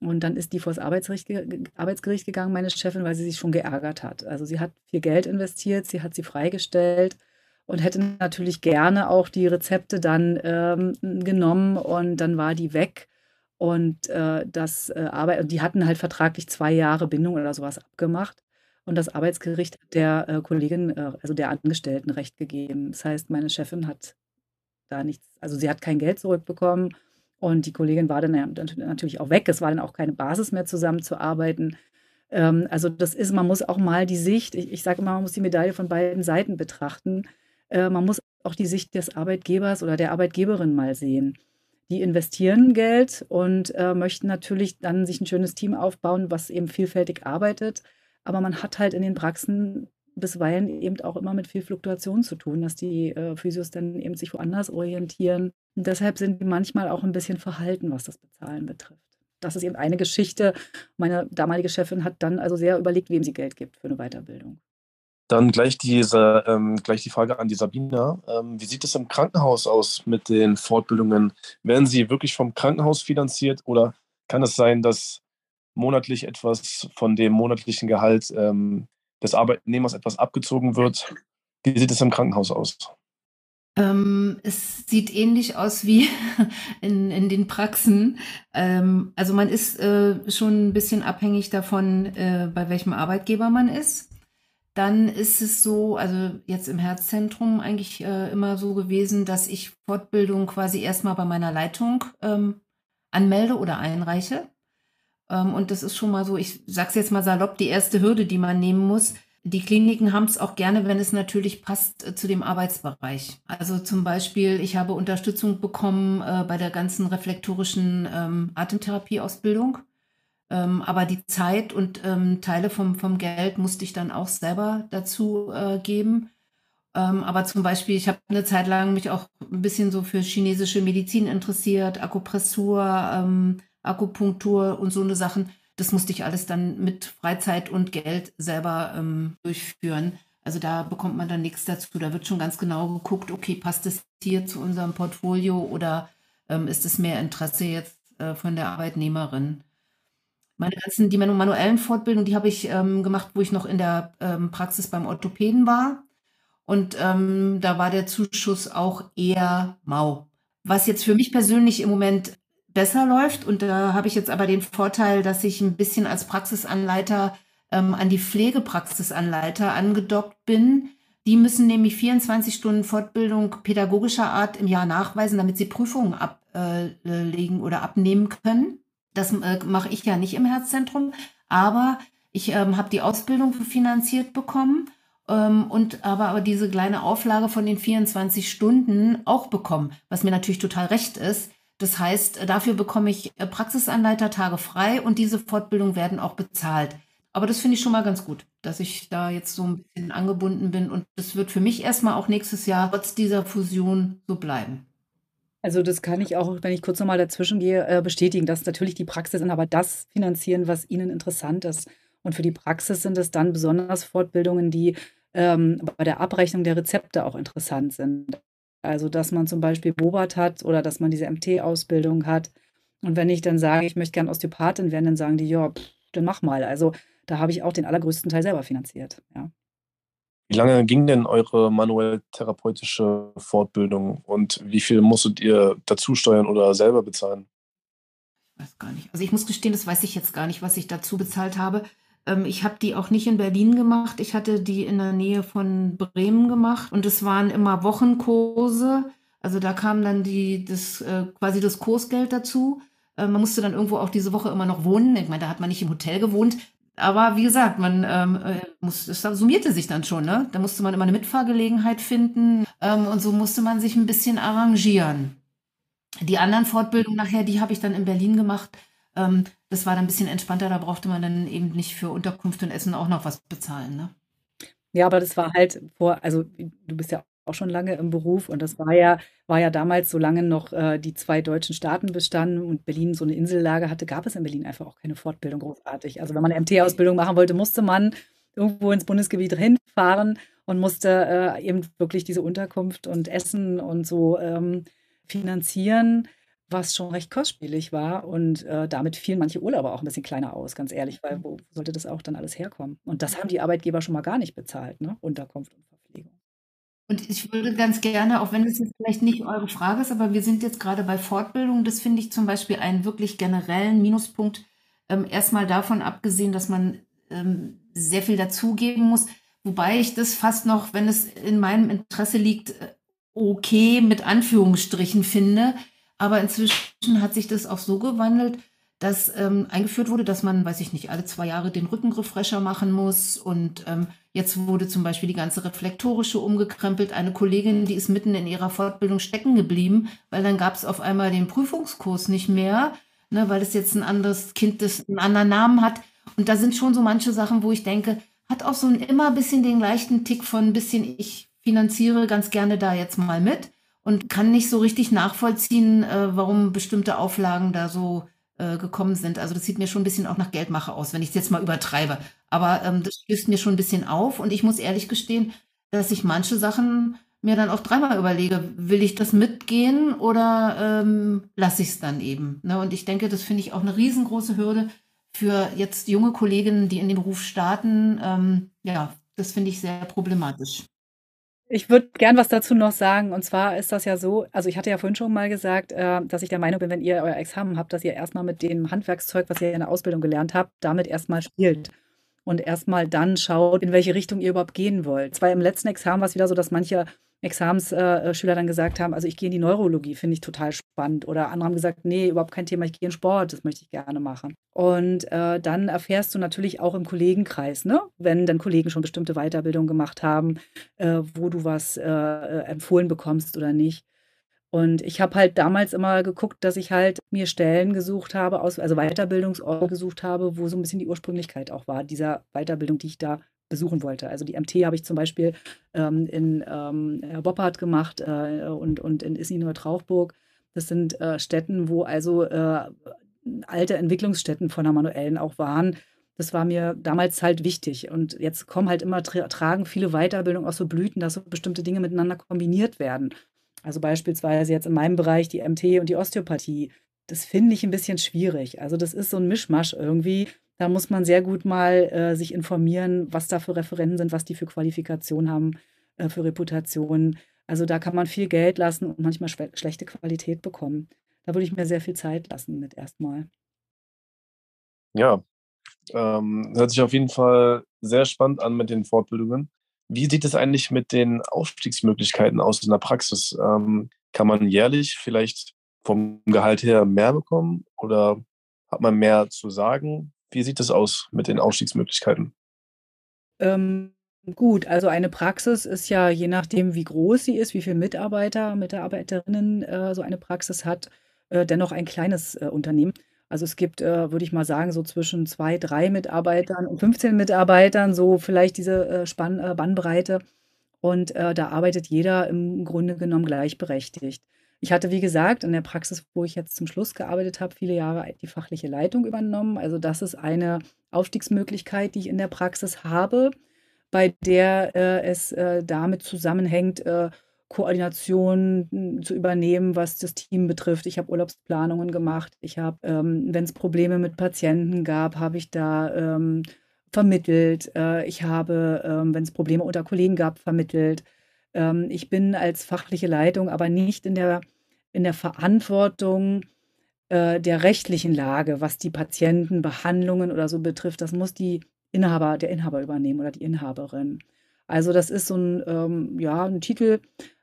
Und dann ist die vor das Arbeitsgericht gegangen, meine Chefin, weil sie sich schon geärgert hat. Also sie hat viel Geld investiert, sie hat sie freigestellt und hätte natürlich gerne auch die Rezepte dann ähm, genommen und dann war die weg. Und äh, das äh, Arbeit, die hatten halt vertraglich zwei Jahre Bindung oder sowas abgemacht. Und das Arbeitsgericht hat der äh, Kollegin, äh, also der Angestellten, Recht gegeben. Das heißt, meine Chefin hat da nichts, also sie hat kein Geld zurückbekommen und die Kollegin war dann natürlich auch weg. Es war dann auch keine Basis mehr zusammenzuarbeiten. Ähm, also das ist, man muss auch mal die Sicht, ich, ich sage immer, man muss die Medaille von beiden Seiten betrachten. Äh, man muss auch die Sicht des Arbeitgebers oder der Arbeitgeberin mal sehen. Die investieren Geld und äh, möchten natürlich dann sich ein schönes Team aufbauen, was eben vielfältig arbeitet. Aber man hat halt in den Praxen bisweilen eben auch immer mit viel Fluktuation zu tun, dass die äh, Physios dann eben sich woanders orientieren. Und deshalb sind die manchmal auch ein bisschen verhalten, was das Bezahlen betrifft. Das ist eben eine Geschichte. Meine damalige Chefin hat dann also sehr überlegt, wem sie Geld gibt für eine Weiterbildung. Dann gleich, diese, ähm, gleich die Frage an die Sabina. Ähm, wie sieht es im Krankenhaus aus mit den Fortbildungen? Werden sie wirklich vom Krankenhaus finanziert oder kann es sein, dass monatlich etwas von dem monatlichen Gehalt ähm, des Arbeitnehmers etwas abgezogen wird? Wie sieht es im Krankenhaus aus? Ähm, es sieht ähnlich aus wie [laughs] in, in den Praxen. Ähm, also man ist äh, schon ein bisschen abhängig davon, äh, bei welchem Arbeitgeber man ist. Dann ist es so, also jetzt im Herzzentrum eigentlich äh, immer so gewesen, dass ich Fortbildung quasi erstmal bei meiner Leitung ähm, anmelde oder einreiche. Ähm, und das ist schon mal so, ich sag's jetzt mal salopp, die erste Hürde, die man nehmen muss. Die Kliniken haben es auch gerne, wenn es natürlich passt äh, zu dem Arbeitsbereich. Also zum Beispiel, ich habe Unterstützung bekommen äh, bei der ganzen reflektorischen ähm, Atemtherapieausbildung. Ähm, aber die Zeit und ähm, Teile vom, vom Geld musste ich dann auch selber dazu äh, geben. Ähm, aber zum Beispiel, ich habe eine Zeit lang mich auch ein bisschen so für chinesische Medizin interessiert, Akupressur, ähm, Akupunktur und so eine Sachen. Das musste ich alles dann mit Freizeit und Geld selber ähm, durchführen. Also da bekommt man dann nichts dazu. Da wird schon ganz genau geguckt, okay, passt es hier zu unserem Portfolio oder ähm, ist es mehr Interesse jetzt äh, von der Arbeitnehmerin? Meine ganzen, die manuellen Fortbildungen, die habe ich ähm, gemacht, wo ich noch in der ähm, Praxis beim Orthopäden war. Und ähm, da war der Zuschuss auch eher mau. Was jetzt für mich persönlich im Moment besser läuft, und da habe ich jetzt aber den Vorteil, dass ich ein bisschen als Praxisanleiter ähm, an die Pflegepraxisanleiter angedockt bin. Die müssen nämlich 24 Stunden Fortbildung pädagogischer Art im Jahr nachweisen, damit sie Prüfungen ablegen äh, oder abnehmen können. Das äh, mache ich ja nicht im Herzzentrum, aber ich ähm, habe die Ausbildung finanziert bekommen ähm, und aber, aber diese kleine Auflage von den 24 Stunden auch bekommen, was mir natürlich total recht ist. Das heißt, dafür bekomme ich äh, Praxisanleitertage frei und diese Fortbildungen werden auch bezahlt. Aber das finde ich schon mal ganz gut, dass ich da jetzt so ein bisschen angebunden bin und das wird für mich erstmal auch nächstes Jahr trotz dieser Fusion so bleiben. Also das kann ich auch, wenn ich kurz nochmal dazwischen gehe, äh, bestätigen, dass natürlich die Praxis aber das finanzieren, was ihnen interessant ist. Und für die Praxis sind es dann besonders Fortbildungen, die ähm, bei der Abrechnung der Rezepte auch interessant sind. Also dass man zum Beispiel Bobat hat oder dass man diese MT-Ausbildung hat Und wenn ich dann sage, ich möchte gerne Osteopathin werden, dann sagen die, ja, pff, dann mach mal. Also da habe ich auch den allergrößten Teil selber finanziert. Ja. Wie lange ging denn eure manuell therapeutische Fortbildung und wie viel musstet ihr dazu steuern oder selber bezahlen? Ich weiß gar nicht. Also ich muss gestehen, das weiß ich jetzt gar nicht, was ich dazu bezahlt habe. Ähm, ich habe die auch nicht in Berlin gemacht. Ich hatte die in der Nähe von Bremen gemacht und es waren immer Wochenkurse. Also da kam dann die, das, äh, quasi das Kursgeld dazu. Äh, man musste dann irgendwo auch diese Woche immer noch wohnen. Ich meine, da hat man nicht im Hotel gewohnt. Aber wie gesagt, man ähm, äh, muss, das summierte sich dann schon, ne? Da musste man immer eine Mitfahrgelegenheit finden ähm, und so musste man sich ein bisschen arrangieren. Die anderen Fortbildungen nachher, die habe ich dann in Berlin gemacht. Ähm, das war dann ein bisschen entspannter, da brauchte man dann eben nicht für Unterkunft und Essen auch noch was bezahlen, ne? Ja, aber das war halt vor, also du bist ja auch schon lange im Beruf und das war ja, war ja damals, solange noch äh, die zwei deutschen Staaten bestanden und Berlin so eine Insellage hatte, gab es in Berlin einfach auch keine Fortbildung großartig. Also wenn man eine MT-Ausbildung machen wollte, musste man irgendwo ins Bundesgebiet hinfahren und musste äh, eben wirklich diese Unterkunft und Essen und so ähm, finanzieren, was schon recht kostspielig war. Und äh, damit fielen manche Urlauber auch ein bisschen kleiner aus, ganz ehrlich, weil wo sollte das auch dann alles herkommen? Und das haben die Arbeitgeber schon mal gar nicht bezahlt, ne? Unterkunft und Verpflegung. Und ich würde ganz gerne, auch wenn es jetzt vielleicht nicht eure Frage ist, aber wir sind jetzt gerade bei Fortbildung, das finde ich zum Beispiel einen wirklich generellen Minuspunkt. Ähm, erstmal davon abgesehen, dass man ähm, sehr viel dazugeben muss, wobei ich das fast noch, wenn es in meinem Interesse liegt, äh, okay mit Anführungsstrichen finde. Aber inzwischen hat sich das auch so gewandelt, dass ähm, eingeführt wurde, dass man, weiß ich nicht, alle zwei Jahre den Rückenrefresher machen muss und ähm, Jetzt wurde zum Beispiel die ganze Reflektorische umgekrempelt. Eine Kollegin, die ist mitten in ihrer Fortbildung stecken geblieben, weil dann gab es auf einmal den Prüfungskurs nicht mehr, ne, weil es jetzt ein anderes Kind, das einen anderen Namen hat. Und da sind schon so manche Sachen, wo ich denke, hat auch so ein immer ein bisschen den leichten Tick von ein bisschen, ich finanziere ganz gerne da jetzt mal mit und kann nicht so richtig nachvollziehen, äh, warum bestimmte Auflagen da so äh, gekommen sind. Also das sieht mir schon ein bisschen auch nach Geldmache aus, wenn ich es jetzt mal übertreibe. Aber ähm, das stößt mir schon ein bisschen auf und ich muss ehrlich gestehen, dass ich manche Sachen mir dann auch dreimal überlege, will ich das mitgehen oder ähm, lasse ich es dann eben. Ne? Und ich denke, das finde ich auch eine riesengroße Hürde für jetzt junge Kolleginnen, die in den Beruf starten. Ähm, ja, das finde ich sehr problematisch. Ich würde gern was dazu noch sagen. Und zwar ist das ja so, also ich hatte ja vorhin schon mal gesagt, äh, dass ich der Meinung bin, wenn ihr euer Examen habt, dass ihr erstmal mit dem Handwerkszeug, was ihr in der Ausbildung gelernt habt, damit erstmal spielt. Und erstmal dann schaut, in welche Richtung ihr überhaupt gehen wollt. Es war im letzten Examen war es wieder so, dass manche Examensschüler dann gesagt haben, also ich gehe in die Neurologie, finde ich total spannend. Oder andere haben gesagt, nee, überhaupt kein Thema, ich gehe in Sport, das möchte ich gerne machen. Und äh, dann erfährst du natürlich auch im Kollegenkreis, ne? wenn dann Kollegen schon bestimmte Weiterbildungen gemacht haben, äh, wo du was äh, äh, empfohlen bekommst oder nicht. Und ich habe halt damals immer geguckt, dass ich halt mir Stellen gesucht habe, also Weiterbildungsorte gesucht habe, wo so ein bisschen die Ursprünglichkeit auch war, dieser Weiterbildung, die ich da besuchen wollte. Also die MT habe ich zum Beispiel ähm, in ähm, Boppard gemacht äh, und, und in Isny-Trauchburg. Das sind äh, Städten, wo also äh, alte Entwicklungsstätten von der Manuellen auch waren. Das war mir damals halt wichtig. Und jetzt kommen halt immer, tra tragen viele Weiterbildungen aus so Blüten, dass so bestimmte Dinge miteinander kombiniert werden. Also beispielsweise jetzt in meinem Bereich die MT und die Osteopathie. Das finde ich ein bisschen schwierig. Also das ist so ein Mischmasch irgendwie. Da muss man sehr gut mal äh, sich informieren, was da für Referenten sind, was die für Qualifikation haben, äh, für Reputation. Also da kann man viel Geld lassen und manchmal schlechte Qualität bekommen. Da würde ich mir sehr viel Zeit lassen mit erstmal. Ja, ähm, hört sich auf jeden Fall sehr spannend an mit den Fortbildungen. Wie sieht es eigentlich mit den Aufstiegsmöglichkeiten aus in der Praxis? Ähm, kann man jährlich vielleicht vom Gehalt her mehr bekommen oder hat man mehr zu sagen? Wie sieht es aus mit den Aufstiegsmöglichkeiten? Ähm, gut, also eine Praxis ist ja je nachdem, wie groß sie ist, wie viele Mitarbeiter, Mitarbeiterinnen äh, so eine Praxis hat, äh, dennoch ein kleines äh, Unternehmen. Also es gibt, äh, würde ich mal sagen, so zwischen zwei, drei Mitarbeitern und 15 Mitarbeitern, so vielleicht diese äh, Spann äh, Bannbreite. Und da arbeitet jeder im Grunde genommen gleichberechtigt. Ich hatte, wie gesagt, in der Praxis, wo ich jetzt zum Schluss gearbeitet habe, viele Jahre die fachliche Leitung übernommen. Also das ist eine Aufstiegsmöglichkeit, die ich in der Praxis habe, bei der äh, es äh, damit zusammenhängt, äh, Koordination hm, zu übernehmen, was das Team betrifft. Ich habe Urlaubsplanungen gemacht. Ich habe, ähm, wenn es Probleme mit Patienten gab, habe ich da ähm, vermittelt. Äh, ich habe, ähm, wenn es Probleme unter Kollegen gab, vermittelt. Ähm, ich bin als fachliche Leitung aber nicht in der, in der Verantwortung äh, der rechtlichen Lage, was die Patientenbehandlungen oder so betrifft. Das muss die Inhaber, der Inhaber übernehmen oder die Inhaberin. Also das ist so ein, ähm, ja, ein Titel,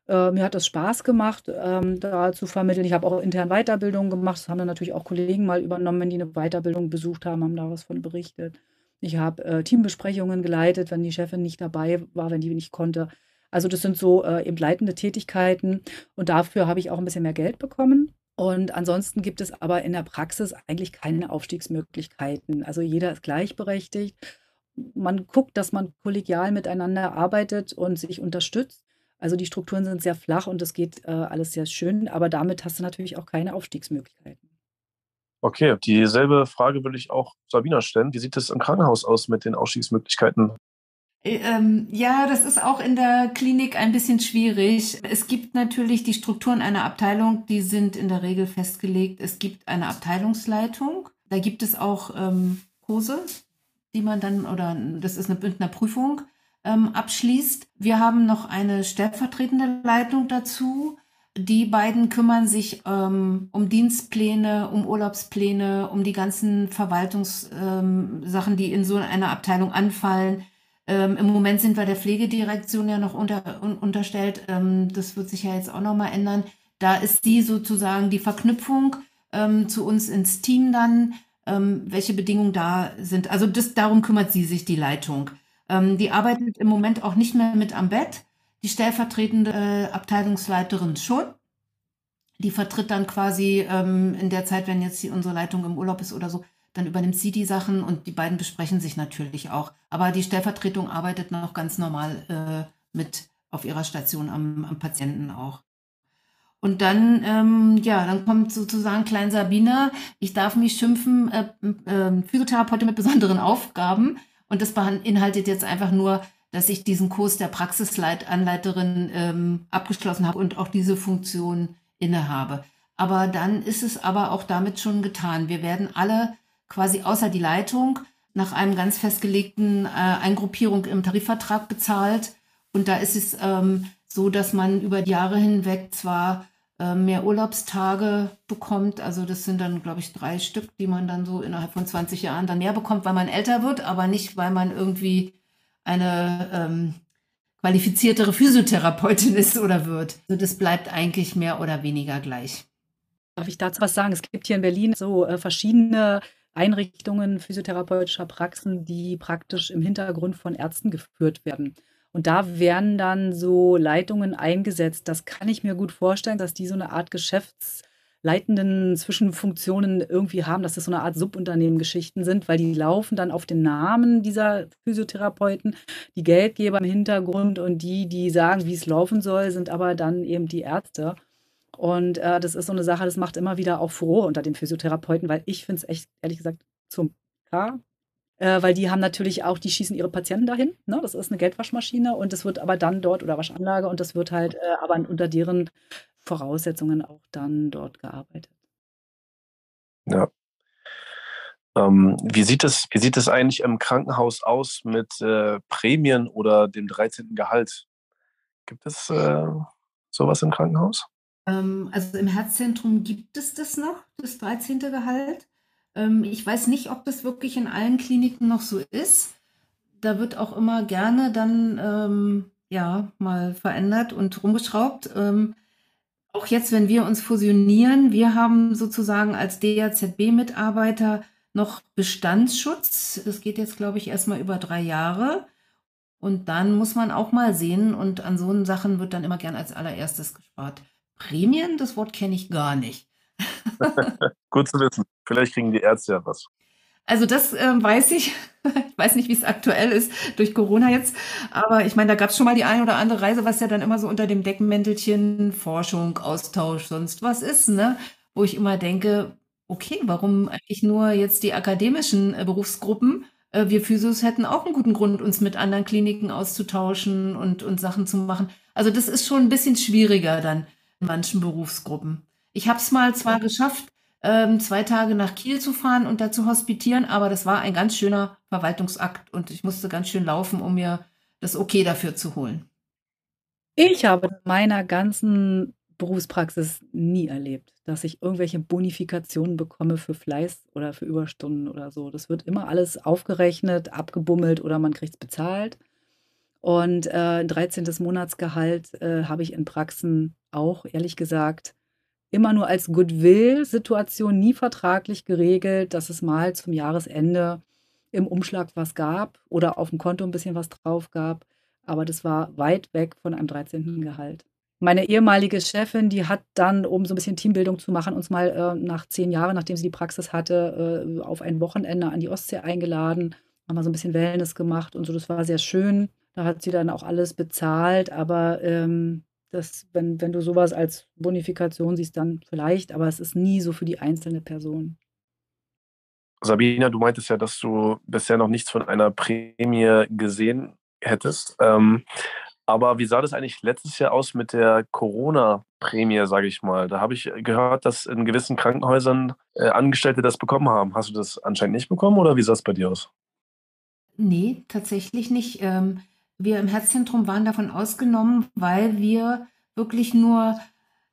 äh, mir hat das Spaß gemacht, ähm, da zu vermitteln. Ich habe auch intern Weiterbildungen gemacht. Das haben dann natürlich auch Kollegen mal übernommen, wenn die eine Weiterbildung besucht haben, haben da was von berichtet. Ich habe äh, Teambesprechungen geleitet, wenn die Chefin nicht dabei war, wenn die nicht konnte. Also das sind so äh, eben leitende Tätigkeiten und dafür habe ich auch ein bisschen mehr Geld bekommen. Und ansonsten gibt es aber in der Praxis eigentlich keine Aufstiegsmöglichkeiten. Also jeder ist gleichberechtigt. Man guckt, dass man kollegial miteinander arbeitet und sich unterstützt. Also die Strukturen sind sehr flach und es geht äh, alles sehr schön, aber damit hast du natürlich auch keine Aufstiegsmöglichkeiten. Okay, dieselbe Frage würde ich auch Sabina stellen. Wie sieht es im Krankenhaus aus mit den Aufstiegsmöglichkeiten? Äh, ähm, ja, das ist auch in der Klinik ein bisschen schwierig. Es gibt natürlich die Strukturen einer Abteilung, die sind in der Regel festgelegt. Es gibt eine Abteilungsleitung. Da gibt es auch ähm, Kurse, die man dann, oder das ist eine Bündnerprüfung, ähm, abschließt. Wir haben noch eine stellvertretende Leitung dazu. Die beiden kümmern sich ähm, um Dienstpläne, um Urlaubspläne, um die ganzen Verwaltungssachen, ähm, die in so einer Abteilung anfallen. Ähm, Im Moment sind wir der Pflegedirektion ja noch unter, un, unterstellt. Ähm, das wird sich ja jetzt auch nochmal ändern. Da ist sie sozusagen die Verknüpfung ähm, zu uns ins Team dann, ähm, welche Bedingungen da sind. Also das, darum kümmert sie sich, die Leitung. Ähm, die arbeitet im Moment auch nicht mehr mit am Bett. Die stellvertretende äh, Abteilungsleiterin schon. Die vertritt dann quasi ähm, in der Zeit, wenn jetzt die, unsere Leitung im Urlaub ist oder so, dann übernimmt sie die Sachen und die beiden besprechen sich natürlich auch. Aber die Stellvertretung arbeitet noch ganz normal äh, mit auf ihrer Station am, am Patienten auch. Und dann, ähm, ja, dann kommt sozusagen Klein Sabina. Ich darf mich schimpfen, äh, äh, Physiotherapeutin mit besonderen Aufgaben. Und das beinhaltet jetzt einfach nur, dass ich diesen Kurs der Praxisanleiterin ähm, abgeschlossen habe und auch diese Funktion innehabe. Aber dann ist es aber auch damit schon getan. Wir werden alle quasi außer die Leitung nach einem ganz festgelegten äh, Eingruppierung im Tarifvertrag bezahlt. Und da ist es ähm, so, dass man über die Jahre hinweg zwar äh, mehr Urlaubstage bekommt, also das sind dann, glaube ich, drei Stück, die man dann so innerhalb von 20 Jahren dann mehr bekommt, weil man älter wird, aber nicht, weil man irgendwie eine ähm, qualifiziertere Physiotherapeutin ist oder wird. Also das bleibt eigentlich mehr oder weniger gleich. Darf ich dazu was sagen? Es gibt hier in Berlin so äh, verschiedene Einrichtungen physiotherapeutischer Praxen, die praktisch im Hintergrund von Ärzten geführt werden. Und da werden dann so Leitungen eingesetzt. Das kann ich mir gut vorstellen, dass die so eine Art geschäftsleitenden Zwischenfunktionen irgendwie haben, dass das so eine Art Subunternehmen-Geschichten sind, weil die laufen dann auf den Namen dieser Physiotherapeuten, die Geldgeber im Hintergrund und die, die sagen, wie es laufen soll, sind aber dann eben die Ärzte. Und äh, das ist so eine Sache, das macht immer wieder auch Furore unter den Physiotherapeuten, weil ich finde es echt, ehrlich gesagt, zum K. Äh, weil die haben natürlich auch, die schießen ihre Patienten dahin. Ne? Das ist eine Geldwaschmaschine und das wird aber dann dort oder Waschanlage und das wird halt äh, aber unter deren Voraussetzungen auch dann dort gearbeitet. Ja. Ähm, wie, sieht es, wie sieht es eigentlich im Krankenhaus aus mit äh, Prämien oder dem 13. Gehalt? Gibt es äh, sowas im Krankenhaus? Ähm, also im Herzzentrum gibt es das noch, das 13. Gehalt. Ähm, ich weiß nicht, ob das wirklich in allen Kliniken noch so ist. Da wird auch immer gerne dann ähm, ja mal verändert und rumgeschraubt. Ähm, auch jetzt, wenn wir uns fusionieren, wir haben sozusagen als DAZB-Mitarbeiter noch Bestandsschutz. Das geht jetzt, glaube ich, erstmal über drei Jahre. Und dann muss man auch mal sehen, und an so Sachen wird dann immer gern als allererstes gespart. Prämien, das Wort kenne ich gar nicht. [laughs] Gut zu wissen. Vielleicht kriegen die Ärzte ja was. Also das äh, weiß ich. [laughs] Ich weiß nicht, wie es aktuell ist durch Corona jetzt. Aber ich meine, da gab es schon mal die eine oder andere Reise, was ja dann immer so unter dem Deckmäntelchen Forschung, Austausch, sonst was ist, ne? Wo ich immer denke, okay, warum eigentlich nur jetzt die akademischen äh, Berufsgruppen? Äh, wir Physios hätten auch einen guten Grund, uns mit anderen Kliniken auszutauschen und, und Sachen zu machen. Also das ist schon ein bisschen schwieriger dann manchen Berufsgruppen. Ich habe es mal zwar geschafft, ähm, zwei Tage nach Kiel zu fahren und da zu hospitieren, aber das war ein ganz schöner Verwaltungsakt und ich musste ganz schön laufen, um mir das Okay dafür zu holen. Ich habe in meiner ganzen Berufspraxis nie erlebt, dass ich irgendwelche Bonifikationen bekomme für Fleiß oder für Überstunden oder so. Das wird immer alles aufgerechnet, abgebummelt oder man kriegt es bezahlt. Und äh, ein 13. Monatsgehalt äh, habe ich in Praxen auch, ehrlich gesagt, immer nur als Goodwill-Situation, nie vertraglich geregelt, dass es mal zum Jahresende im Umschlag was gab oder auf dem Konto ein bisschen was drauf gab. Aber das war weit weg von einem 13. Gehalt. Meine ehemalige Chefin, die hat dann, um so ein bisschen Teambildung zu machen, uns mal äh, nach zehn Jahren, nachdem sie die Praxis hatte, äh, auf ein Wochenende an die Ostsee eingeladen. Haben wir so ein bisschen Wellness gemacht und so. Das war sehr schön. Da hat sie dann auch alles bezahlt. Aber ähm, das, wenn, wenn du sowas als Bonifikation siehst, dann vielleicht. Aber es ist nie so für die einzelne Person. Sabina, du meintest ja, dass du bisher noch nichts von einer Prämie gesehen hättest. Ähm, aber wie sah das eigentlich letztes Jahr aus mit der Corona-Prämie, sage ich mal? Da habe ich gehört, dass in gewissen Krankenhäusern äh, Angestellte das bekommen haben. Hast du das anscheinend nicht bekommen oder wie sah es bei dir aus? Nee, tatsächlich nicht. Ähm, wir im Herzzentrum waren davon ausgenommen, weil wir wirklich nur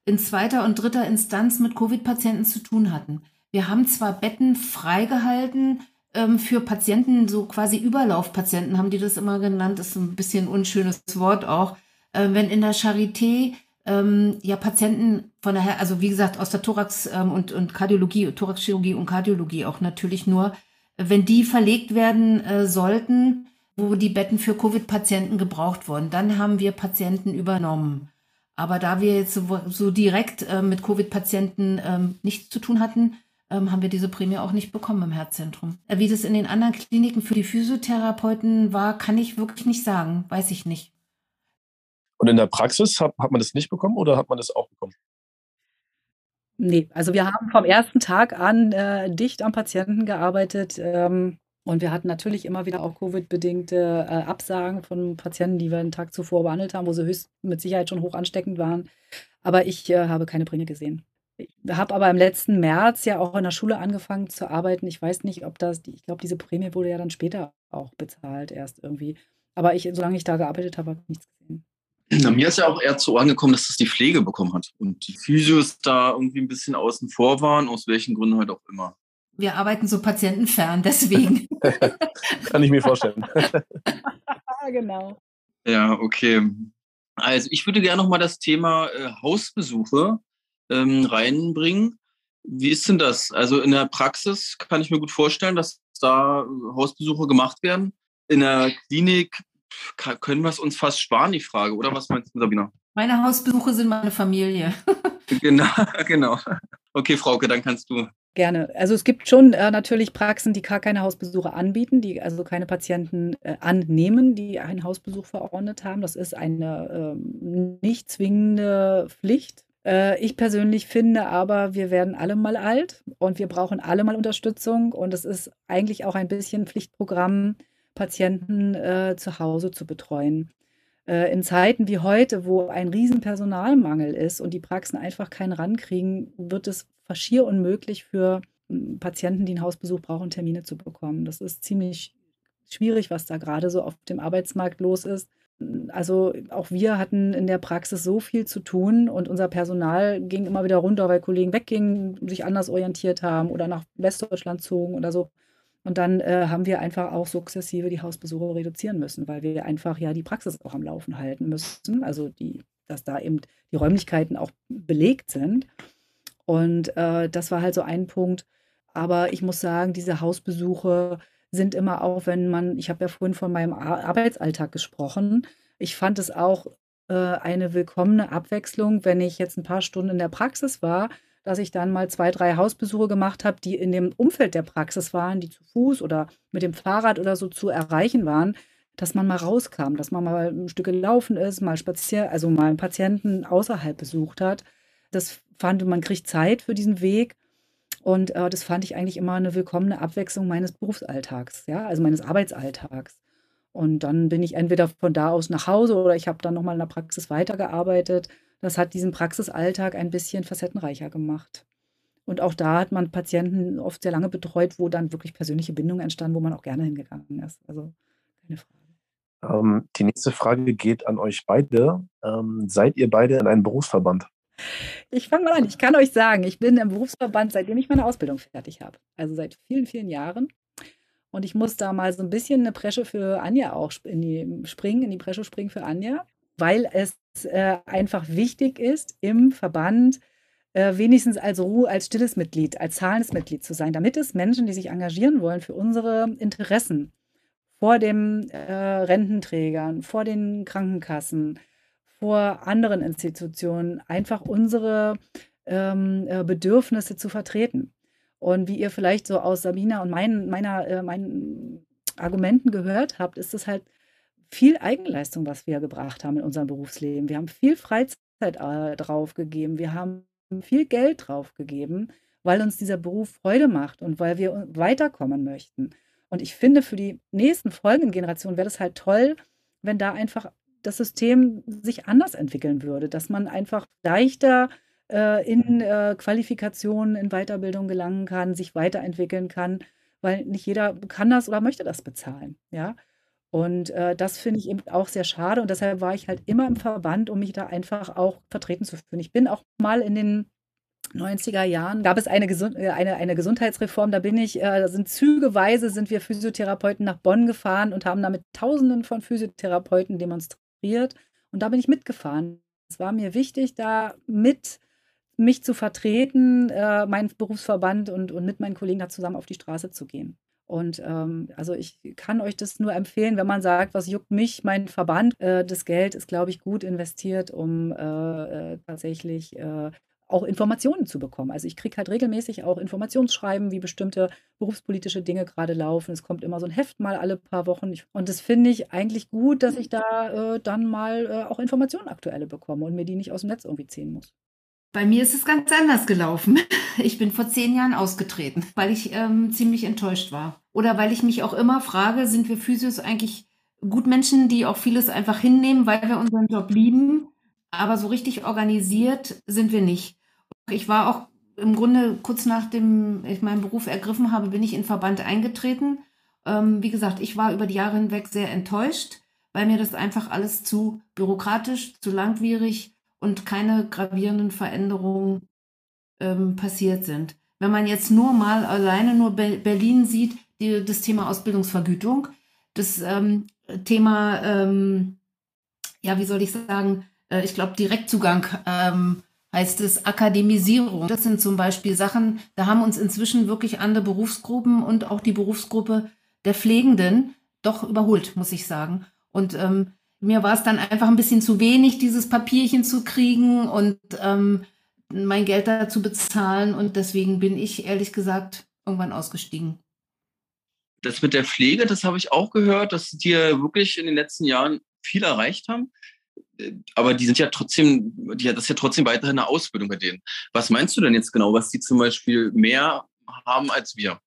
in zweiter und dritter Instanz mit Covid-Patienten zu tun hatten. Wir haben zwar Betten freigehalten ähm, für Patienten, so quasi Überlaufpatienten haben die das immer genannt, ist ein bisschen unschönes Wort auch. Äh, wenn in der Charité ähm, ja Patienten von daher, also wie gesagt, aus der Thorax- ähm, und, und Kardiologie, Thoraxchirurgie und Kardiologie auch natürlich nur, wenn die verlegt werden äh, sollten, wo die Betten für Covid-Patienten gebraucht wurden, dann haben wir Patienten übernommen. Aber da wir jetzt so, so direkt äh, mit Covid-Patienten ähm, nichts zu tun hatten, ähm, haben wir diese Prämie auch nicht bekommen im Herzzentrum. Äh, wie das in den anderen Kliniken für die Physiotherapeuten war, kann ich wirklich nicht sagen. Weiß ich nicht. Und in der Praxis hat, hat man das nicht bekommen oder hat man das auch bekommen? Nee, also wir haben vom ersten Tag an äh, dicht am Patienten gearbeitet. Ähm, und wir hatten natürlich immer wieder auch Covid-bedingte äh, Absagen von Patienten, die wir einen Tag zuvor behandelt haben, wo sie höchst mit Sicherheit schon hoch ansteckend waren. Aber ich äh, habe keine Prämie gesehen. Ich habe aber im letzten März ja auch in der Schule angefangen zu arbeiten. Ich weiß nicht, ob das, ich glaube, diese Prämie wurde ja dann später auch bezahlt, erst irgendwie. Aber ich, solange ich da gearbeitet habe, habe ich nichts gesehen. Na, mir ist ja auch eher zu Ohren gekommen, dass das die Pflege bekommen hat und die Physios da irgendwie ein bisschen außen vor waren, aus welchen Gründen halt auch immer. Wir arbeiten so patientenfern, deswegen. [laughs] Kann ich mir vorstellen. [laughs] genau. Ja, okay. Also ich würde gerne noch mal das Thema äh, Hausbesuche ähm, reinbringen. Wie ist denn das? Also in der Praxis kann ich mir gut vorstellen, dass da Hausbesuche gemacht werden. In der Klinik können wir es uns fast sparen, die Frage, oder was meinst du, Sabina? Meine Hausbesuche sind meine Familie. [laughs] genau, genau. Okay, Frauke, dann kannst du. Gerne. Also es gibt schon äh, natürlich Praxen, die gar keine Hausbesuche anbieten, die also keine Patienten äh, annehmen, die einen Hausbesuch verordnet haben. Das ist eine äh, nicht zwingende Pflicht äh, ich persönlich finde aber, wir werden alle mal alt und wir brauchen alle mal Unterstützung. Und es ist eigentlich auch ein bisschen Pflichtprogramm, Patienten äh, zu Hause zu betreuen. Äh, in Zeiten wie heute, wo ein riesen Personalmangel ist und die Praxen einfach keinen rankriegen, wird es schier unmöglich für hm, Patienten, die einen Hausbesuch brauchen, Termine zu bekommen. Das ist ziemlich schwierig, was da gerade so auf dem Arbeitsmarkt los ist also auch wir hatten in der Praxis so viel zu tun und unser Personal ging immer wieder runter, weil Kollegen weggingen, sich anders orientiert haben oder nach Westdeutschland zogen oder so. Und dann äh, haben wir einfach auch sukzessive die Hausbesuche reduzieren müssen, weil wir einfach ja die Praxis auch am Laufen halten müssen. Also die, dass da eben die Räumlichkeiten auch belegt sind. Und äh, das war halt so ein Punkt. Aber ich muss sagen, diese Hausbesuche, sind immer auch, wenn man ich habe ja vorhin von meinem Arbeitsalltag gesprochen. Ich fand es auch, äh, eine willkommene Abwechslung, wenn ich jetzt ein paar Stunden in der Praxis war, dass ich dann mal zwei, drei Hausbesuche gemacht habe, die in dem Umfeld der Praxis waren, die zu Fuß oder mit dem Fahrrad oder so zu erreichen waren, dass man mal rauskam, dass man mal ein Stück gelaufen ist, mal spazier also mal einen Patienten außerhalb besucht hat. Das fand man kriegt Zeit für diesen Weg. Und äh, das fand ich eigentlich immer eine willkommene Abwechslung meines Berufsalltags, ja, also meines Arbeitsalltags. Und dann bin ich entweder von da aus nach Hause oder ich habe dann nochmal in der Praxis weitergearbeitet. Das hat diesen Praxisalltag ein bisschen facettenreicher gemacht. Und auch da hat man Patienten oft sehr lange betreut, wo dann wirklich persönliche Bindungen entstanden, wo man auch gerne hingegangen ist. Also keine Frage. Ähm, die nächste Frage geht an euch beide. Ähm, seid ihr beide in einem Berufsverband? Ich fange mal an. Ich kann euch sagen, ich bin im Berufsverband, seitdem ich meine Ausbildung fertig habe. Also seit vielen, vielen Jahren. Und ich muss da mal so ein bisschen eine Presche für Anja auch in die springen, in die Presche springen für Anja, weil es äh, einfach wichtig ist, im Verband äh, wenigstens als Ruhe, als stilles Mitglied, als zahlendes Mitglied zu sein, damit es Menschen, die sich engagieren wollen für unsere Interessen, vor den äh, Rententrägern, vor den Krankenkassen, vor anderen Institutionen einfach unsere ähm, äh, Bedürfnisse zu vertreten. Und wie ihr vielleicht so aus Sabina und mein, meiner, äh, meinen Argumenten gehört habt, ist es halt viel Eigenleistung, was wir gebracht haben in unserem Berufsleben. Wir haben viel Freizeit äh, draufgegeben. Wir haben viel Geld draufgegeben, weil uns dieser Beruf Freude macht und weil wir weiterkommen möchten. Und ich finde, für die nächsten folgenden Generationen wäre das halt toll, wenn da einfach das System sich anders entwickeln würde, dass man einfach leichter äh, in äh, Qualifikationen, in Weiterbildung gelangen kann, sich weiterentwickeln kann, weil nicht jeder kann das oder möchte das bezahlen. Ja. Und äh, das finde ich eben auch sehr schade. Und deshalb war ich halt immer im Verband, um mich da einfach auch vertreten zu fühlen. Ich bin auch mal in den 90er Jahren gab es eine, Gesund äh, eine, eine Gesundheitsreform. Da bin ich, äh, da sind zügeweise sind wir Physiotherapeuten nach Bonn gefahren und haben da mit Tausenden von Physiotherapeuten demonstriert. Und da bin ich mitgefahren. Es war mir wichtig, da mit mich zu vertreten, äh, meinen Berufsverband und, und mit meinen Kollegen da zusammen auf die Straße zu gehen. Und ähm, also ich kann euch das nur empfehlen, wenn man sagt, was juckt mich, mein Verband. Äh, das Geld ist, glaube ich, gut investiert, um äh, äh tatsächlich äh, auch Informationen zu bekommen. Also ich kriege halt regelmäßig auch Informationsschreiben, wie bestimmte berufspolitische Dinge gerade laufen. Es kommt immer so ein Heft mal alle paar Wochen. Und das finde ich eigentlich gut, dass ich da äh, dann mal äh, auch Informationen aktuelle bekomme und mir die nicht aus dem Netz irgendwie ziehen muss. Bei mir ist es ganz anders gelaufen. [laughs] Ich bin vor zehn Jahren ausgetreten, weil ich ähm, ziemlich enttäuscht war. Oder weil ich mich auch immer frage, sind wir Physios eigentlich gut Menschen, die auch vieles einfach hinnehmen, weil wir unseren Job lieben, aber so richtig organisiert sind wir nicht. Ich war auch im Grunde kurz nachdem ich meinen Beruf ergriffen habe, bin ich in Verband eingetreten. Ähm, wie gesagt, ich war über die Jahre hinweg sehr enttäuscht, weil mir das einfach alles zu bürokratisch, zu langwierig und keine gravierenden Veränderungen ähm, passiert sind. Wenn man jetzt nur mal alleine nur Be Berlin sieht, die, das Thema Ausbildungsvergütung, das ähm, Thema, ähm, ja, wie soll ich sagen, äh, ich glaube, Direktzugang ähm, heißt es Akademisierung. Das sind zum Beispiel Sachen, da haben uns inzwischen wirklich andere Berufsgruppen und auch die Berufsgruppe der Pflegenden doch überholt, muss ich sagen. Und ähm, mir war es dann einfach ein bisschen zu wenig, dieses Papierchen zu kriegen und ähm, mein Geld dazu bezahlen. Und deswegen bin ich ehrlich gesagt irgendwann ausgestiegen. Das mit der Pflege, das habe ich auch gehört, dass die wirklich in den letzten Jahren viel erreicht haben. Aber die sind ja trotzdem, die, das ist ja trotzdem weiterhin eine Ausbildung bei denen. Was meinst du denn jetzt genau, was die zum Beispiel mehr haben als wir?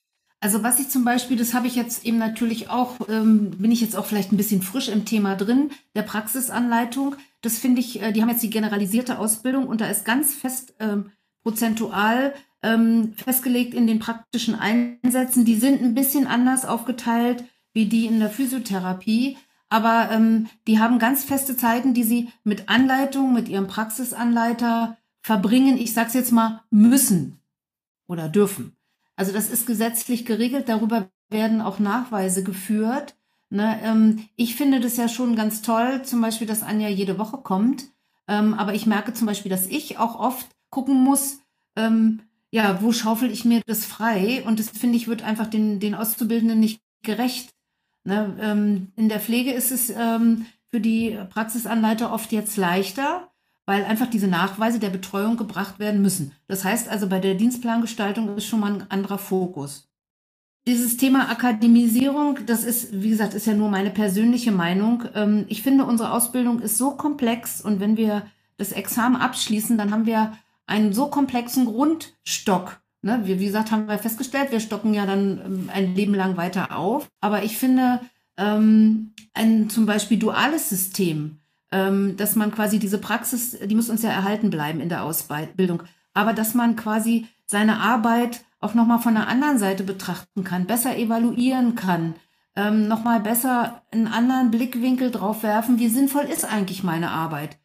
Also was ich zum Beispiel, das habe ich jetzt eben natürlich auch, ähm, bin ich jetzt auch vielleicht ein bisschen frisch im Thema drin, der Praxisanleitung. Das finde ich, äh, die haben jetzt die generalisierte Ausbildung und da ist ganz fest ähm, prozentual ähm, festgelegt in den praktischen Einsätzen. Die sind ein bisschen anders aufgeteilt wie die in der Physiotherapie, aber ähm, die haben ganz feste Zeiten, die sie mit Anleitung, mit ihrem Praxisanleiter verbringen. Ich sage es jetzt mal, müssen oder dürfen. Also das ist gesetzlich geregelt, darüber werden auch Nachweise geführt. Ne, ähm, ich finde das ja schon ganz toll, zum Beispiel, dass Anja jede Woche kommt. Ähm, aber ich merke zum Beispiel, dass ich auch oft gucken muss, ähm, ja, wo schaufel ich mir das frei? Und das finde ich, wird einfach den, den Auszubildenden nicht gerecht. Ne, ähm, in der Pflege ist es ähm, für die Praxisanleiter oft jetzt leichter, weil einfach diese Nachweise der Betreuung gebracht werden müssen. Das heißt also, bei der Dienstplangestaltung ist schon mal ein anderer Fokus. Dieses Thema Akademisierung, das ist, wie gesagt, ist ja nur meine persönliche Meinung. Ähm, ich finde, unsere Ausbildung ist so komplex und wenn wir das Examen abschließen, dann haben wir einen so komplexen Grundstock. Ne? wie gesagt, haben wir festgestellt, wir stocken ja dann ähm, ein Leben lang weiter auf. Aber ich finde, ähm, ein zum Beispiel duales System, dass man quasi diese Praxis, die muss uns ja erhalten bleiben in der Ausbildung, aber dass man quasi seine Arbeit auch nochmal von der anderen Seite betrachten kann, besser evaluieren kann, ähm, nochmal besser einen anderen Blickwinkel drauf werfen, wie sinnvoll ist eigentlich meine Arbeit.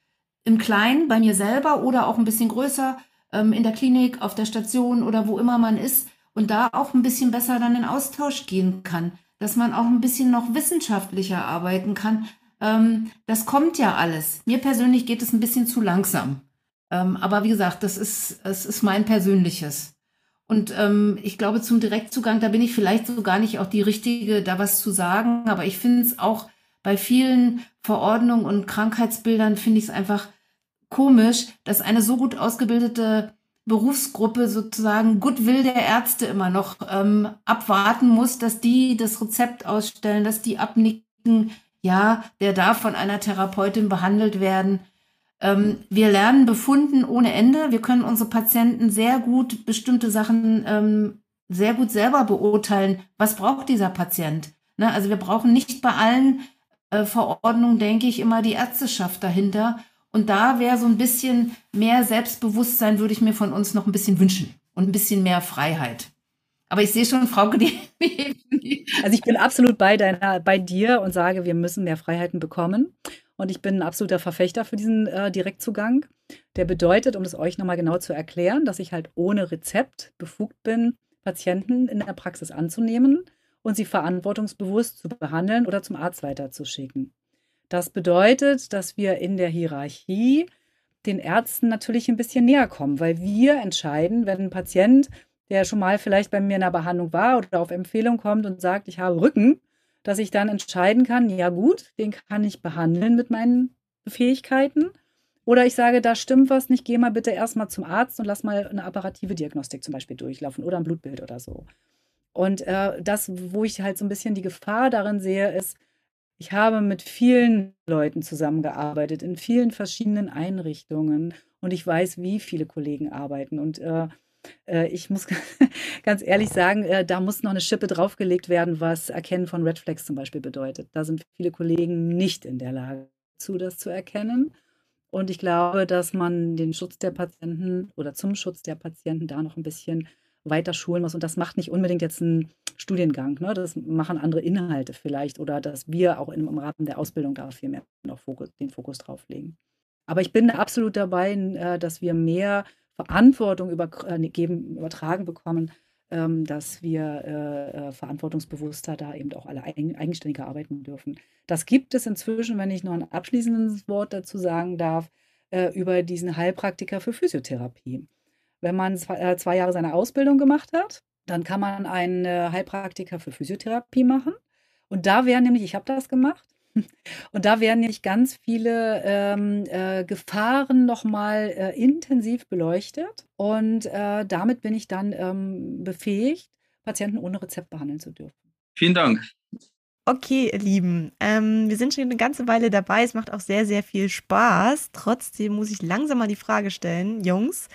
Im Kleinen, bei mir selber oder auch ein bisschen größer, ähm, in der Klinik, auf der Station oder wo immer man ist und da auch ein bisschen besser dann in Austausch gehen kann, dass man auch ein bisschen noch wissenschaftlicher arbeiten kann. Ähm, das kommt ja alles. Mir persönlich geht es ein bisschen zu langsam. Ähm, aber wie gesagt, das ist, das ist mein persönliches. Und ähm, ich glaube, zum Direktzugang, da bin ich vielleicht so gar nicht auch die Richtige, da was zu sagen. Aber ich finde es auch bei vielen Verordnungen und Krankheitsbildern, finde ich es einfach komisch, dass eine so gut ausgebildete Berufsgruppe sozusagen Goodwill der Ärzte immer noch ähm, abwarten muss, dass die das Rezept ausstellen, dass die abnicken, ja, der darf von einer Therapeutin behandelt werden. Ähm, wir lernen Befunden ohne Ende. Wir können unsere Patienten sehr gut bestimmte Sachen ähm, sehr gut selber beurteilen. Was braucht dieser Patient? Ne? Also wir brauchen nicht bei allen äh, Verordnungen, denke ich, immer die Ärzteschaft dahinter. Und da wäre so ein bisschen mehr Selbstbewusstsein, würde ich mir von uns noch ein bisschen wünschen und ein bisschen mehr Freiheit. Aber ich sehe schon, Frauke, die, [laughs] Also ich bin absolut bei, deiner, bei dir und sage, wir müssen mehr Freiheiten bekommen. Und ich bin ein absoluter Verfechter für diesen äh, Direktzugang. Der bedeutet, um es euch nochmal genau zu erklären, dass ich halt ohne Rezept befugt bin, Patienten in der Praxis anzunehmen und sie verantwortungsbewusst zu behandeln oder zum Arzt weiterzuschicken. Das bedeutet, dass wir in der Hierarchie den Ärzten natürlich ein bisschen näher kommen, weil wir entscheiden, wenn ein Patient, der schon mal vielleicht bei mir in der Behandlung war oder auf Empfehlung kommt und sagt, ich habe Rücken, dass ich dann entscheiden kann, ja gut, den kann ich behandeln mit meinen Fähigkeiten. Oder ich sage, da stimmt was nicht, geh mal bitte erstmal zum Arzt und lass mal eine apparative Diagnostik zum Beispiel durchlaufen oder ein Blutbild oder so. Und äh, das, wo ich halt so ein bisschen die Gefahr darin sehe, ist, ich habe mit vielen Leuten zusammengearbeitet, in vielen verschiedenen Einrichtungen und ich weiß, wie viele Kollegen arbeiten. Und äh, äh, ich muss [laughs] ganz ehrlich sagen, äh, da muss noch eine Schippe draufgelegt werden, was Erkennen von Red Flags zum Beispiel bedeutet. Da sind viele Kollegen nicht in der Lage zu, das zu erkennen. Und ich glaube, dass man den Schutz der Patienten oder zum Schutz der Patienten da noch ein bisschen weiter schulen muss. Und das macht nicht unbedingt jetzt ein Studiengang. Ne? Das machen andere Inhalte vielleicht oder dass wir auch im, Rahmen der Ausbildung da viel mehr noch Fokus, den Fokus drauf legen. Aber ich bin absolut dabei, äh, dass wir mehr Verantwortung übergeben, äh, übertragen bekommen, ähm, dass wir äh, äh, verantwortungsbewusster da eben auch alle eigen, eigenständiger arbeiten dürfen. Das gibt es inzwischen, wenn ich noch ein abschließendes Wort dazu sagen darf, über diesen Heilpraktiker für Physiotherapie. Wenn man zwei, Jahre seine Ausbildung gemacht hat, dann kann man einen Heilpraktiker für Physiotherapie machen. Und da wären nämlich, ich habe das gemacht, und da werden nämlich ganz viele ähm, äh, Gefahren nochmal äh, intensiv beleuchtet. Und äh, damit bin ich dann ähm, befähigt, Patienten ohne Rezept behandeln zu dürfen. Vielen Dank. Okay, ihr Lieben, ähm, wir sind schon eine ganze Weile dabei. Es macht auch sehr, sehr viel Spaß. Trotzdem muss ich langsam mal die Frage stellen, Jungs,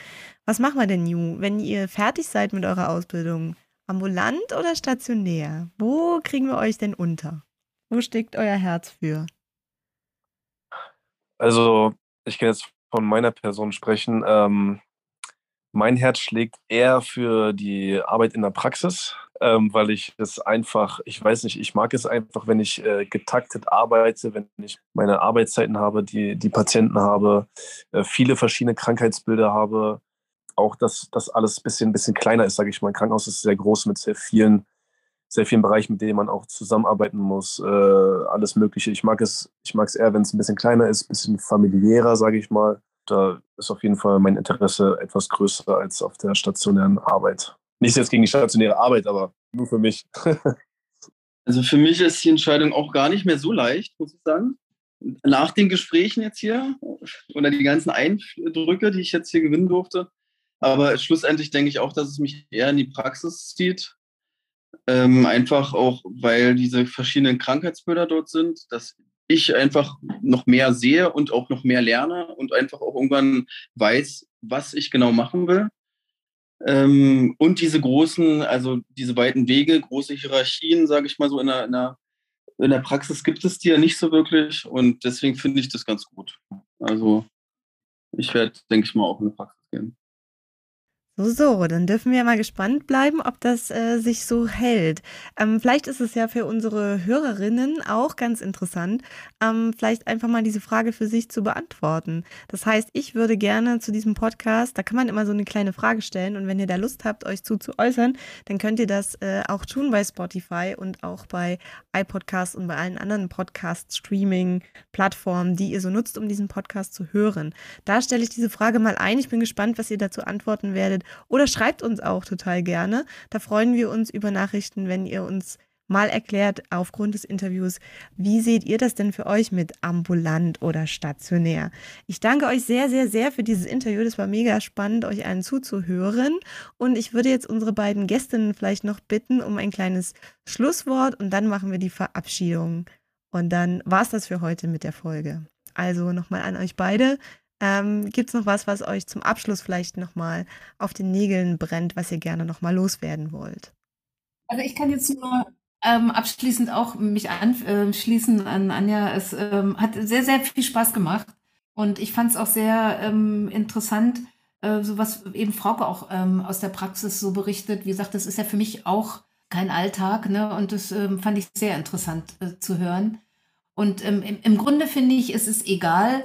was machen wir denn, New, wenn ihr fertig seid mit eurer Ausbildung? Ambulant oder stationär? Wo kriegen wir euch denn unter? Wo steckt euer Herz für? Also, ich kann jetzt von meiner Person sprechen. Ähm, mein Herz schlägt eher für die Arbeit in der Praxis, ähm, weil ich es einfach, ich weiß nicht, ich mag es einfach, wenn ich äh, getaktet arbeite, wenn ich meine Arbeitszeiten habe, die, die Patienten habe, äh, viele verschiedene Krankheitsbilder habe. Auch, dass das alles ein bisschen, bisschen kleiner ist, sage ich mal. Ein Krankenhaus ist sehr groß mit sehr vielen sehr vielen Bereichen, mit denen man auch zusammenarbeiten muss, äh, alles Mögliche. Ich mag es, ich mag es eher, wenn es ein bisschen kleiner ist, ein bisschen familiärer, sage ich mal. Da ist auf jeden Fall mein Interesse etwas größer als auf der stationären Arbeit. Nicht jetzt gegen die stationäre Arbeit, aber nur für mich. [laughs] also für mich ist die Entscheidung auch gar nicht mehr so leicht, muss ich sagen. Nach den Gesprächen jetzt hier oder die ganzen Eindrücke, die ich jetzt hier gewinnen durfte. Aber schlussendlich denke ich auch, dass es mich eher in die Praxis zieht ähm, einfach auch, weil diese verschiedenen Krankheitsbilder dort sind, dass ich einfach noch mehr sehe und auch noch mehr lerne und einfach auch irgendwann weiß, was ich genau machen will. Ähm, und diese großen, also diese weiten Wege, große Hierarchien, sage ich mal so, in einer, in einer in der Praxis gibt es die ja nicht so wirklich und deswegen finde ich das ganz gut. Also ich werde, denke ich mal, auch in die Praxis gehen. So, so, dann dürfen wir mal gespannt bleiben, ob das äh, sich so hält. Ähm, vielleicht ist es ja für unsere Hörerinnen auch ganz interessant, ähm, vielleicht einfach mal diese Frage für sich zu beantworten. Das heißt, ich würde gerne zu diesem Podcast, da kann man immer so eine kleine Frage stellen und wenn ihr da Lust habt, euch zu, zu äußern, dann könnt ihr das äh, auch tun bei Spotify und auch bei iPodcast und bei allen anderen Podcast-Streaming-Plattformen, die ihr so nutzt, um diesen Podcast zu hören. Da stelle ich diese Frage mal ein. Ich bin gespannt, was ihr dazu antworten werdet oder schreibt uns auch total gerne. Da freuen wir uns über Nachrichten, wenn ihr uns mal erklärt aufgrund des Interviews, wie seht ihr das denn für euch mit ambulant oder stationär? Ich danke euch sehr, sehr, sehr für dieses Interview. Das war mega spannend, euch allen zuzuhören. Und ich würde jetzt unsere beiden Gästinnen vielleicht noch bitten um ein kleines Schlusswort und dann machen wir die Verabschiedung. Und dann war es das für heute mit der Folge. Also nochmal an euch beide. Ähm, Gibt es noch was, was euch zum Abschluss vielleicht nochmal auf den Nägeln brennt, was ihr gerne nochmal loswerden wollt? Also ich kann jetzt nur ähm, abschließend auch mich anschließen an Anja. Es ähm, hat sehr, sehr viel Spaß gemacht. Und ich fand es auch sehr ähm, interessant, äh, so was eben Frauke auch ähm, aus der Praxis so berichtet. Wie gesagt, das ist ja für mich auch kein Alltag. Ne? Und das ähm, fand ich sehr interessant äh, zu hören. Und ähm, im, im Grunde finde ich, es ist egal,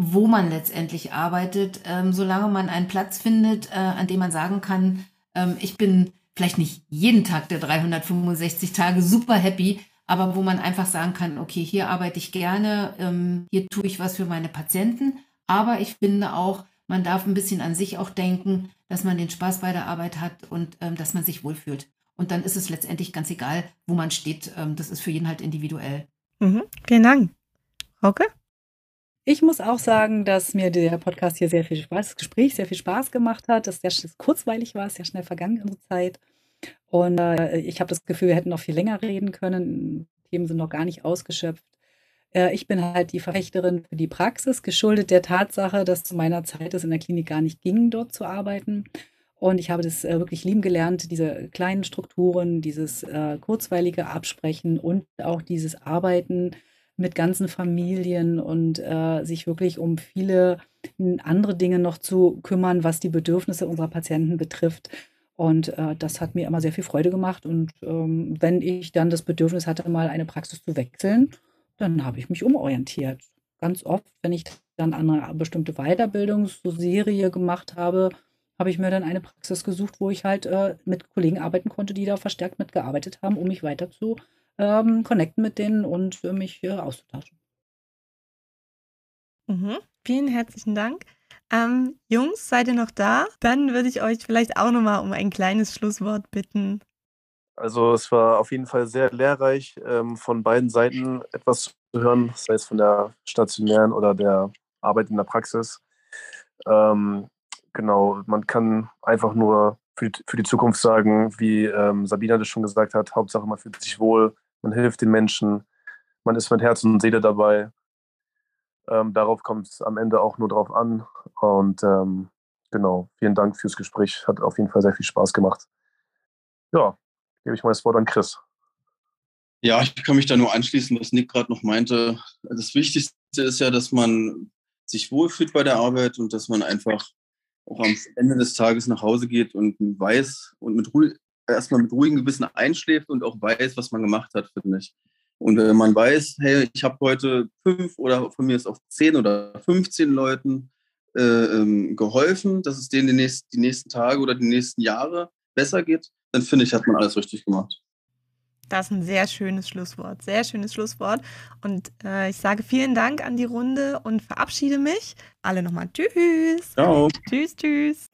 wo man letztendlich arbeitet, ähm, solange man einen Platz findet, äh, an dem man sagen kann, ähm, ich bin vielleicht nicht jeden Tag der 365 Tage super happy, aber wo man einfach sagen kann, okay, hier arbeite ich gerne, ähm, hier tue ich was für meine Patienten, aber ich finde auch, man darf ein bisschen an sich auch denken, dass man den Spaß bei der Arbeit hat und ähm, dass man sich wohlfühlt. Und dann ist es letztendlich ganz egal, wo man steht. Ähm, das ist für jeden halt individuell. Mhm. Vielen Dank. Okay. Ich muss auch sagen, dass mir der Podcast hier sehr viel Spaß, das Gespräch sehr viel Spaß gemacht hat, dass sehr kurzweilig war, sehr schnell vergangen unsere Zeit. Und äh, ich habe das Gefühl, wir hätten noch viel länger reden können. Themen sind noch gar nicht ausgeschöpft. Äh, ich bin halt die Verfechterin für die Praxis, geschuldet der Tatsache, dass zu meiner Zeit es in der Klinik gar nicht ging, dort zu arbeiten. Und ich habe das äh, wirklich lieben gelernt, diese kleinen Strukturen, dieses äh, kurzweilige Absprechen und auch dieses Arbeiten mit ganzen Familien und äh, sich wirklich um viele andere Dinge noch zu kümmern, was die Bedürfnisse unserer Patienten betrifft. Und äh, das hat mir immer sehr viel Freude gemacht. Und ähm, wenn ich dann das Bedürfnis hatte, mal eine Praxis zu wechseln, dann habe ich mich umorientiert. Ganz oft, wenn ich dann eine bestimmte Weiterbildungsserie gemacht habe, habe ich mir dann eine Praxis gesucht, wo ich halt äh, mit Kollegen arbeiten konnte, die da verstärkt mitgearbeitet haben, um mich weiter zu ähm, connecten mit denen und mich äh, auszutauschen. Mhm. Vielen herzlichen Dank. Ähm, Jungs, seid ihr noch da? Dann würde ich euch vielleicht auch nochmal um ein kleines Schlusswort bitten. Also es war auf jeden Fall sehr lehrreich, ähm, von beiden Seiten etwas zu hören, sei es von der stationären oder der Arbeit in der Praxis. Ähm, genau, man kann einfach nur für die, für die Zukunft sagen, wie ähm, Sabina das schon gesagt hat, Hauptsache man fühlt sich wohl, man hilft den Menschen, man ist mit Herz und Seele dabei. Ähm, darauf kommt es am Ende auch nur drauf an. Und ähm, genau, vielen Dank fürs Gespräch. Hat auf jeden Fall sehr viel Spaß gemacht. Ja, gebe ich mal das Wort an Chris. Ja, ich kann mich da nur anschließen, was Nick gerade noch meinte. Das Wichtigste ist ja, dass man sich wohlfühlt bei der Arbeit und dass man einfach auch am Ende des Tages nach Hause geht und weiß und mit erstmal mit ruhigem Gewissen einschläft und auch weiß, was man gemacht hat, finde ich. Und wenn man weiß, hey, ich habe heute fünf oder von mir ist auch zehn oder 15 Leuten äh, ähm, geholfen, dass es denen die nächsten, die nächsten Tage oder die nächsten Jahre besser geht, dann finde ich, hat man alles richtig gemacht. Das ist ein sehr schönes Schlusswort, sehr schönes Schlusswort. Und äh, ich sage vielen Dank an die Runde und verabschiede mich. Alle nochmal Tschüss. Ciao. Tschüss, tschüss.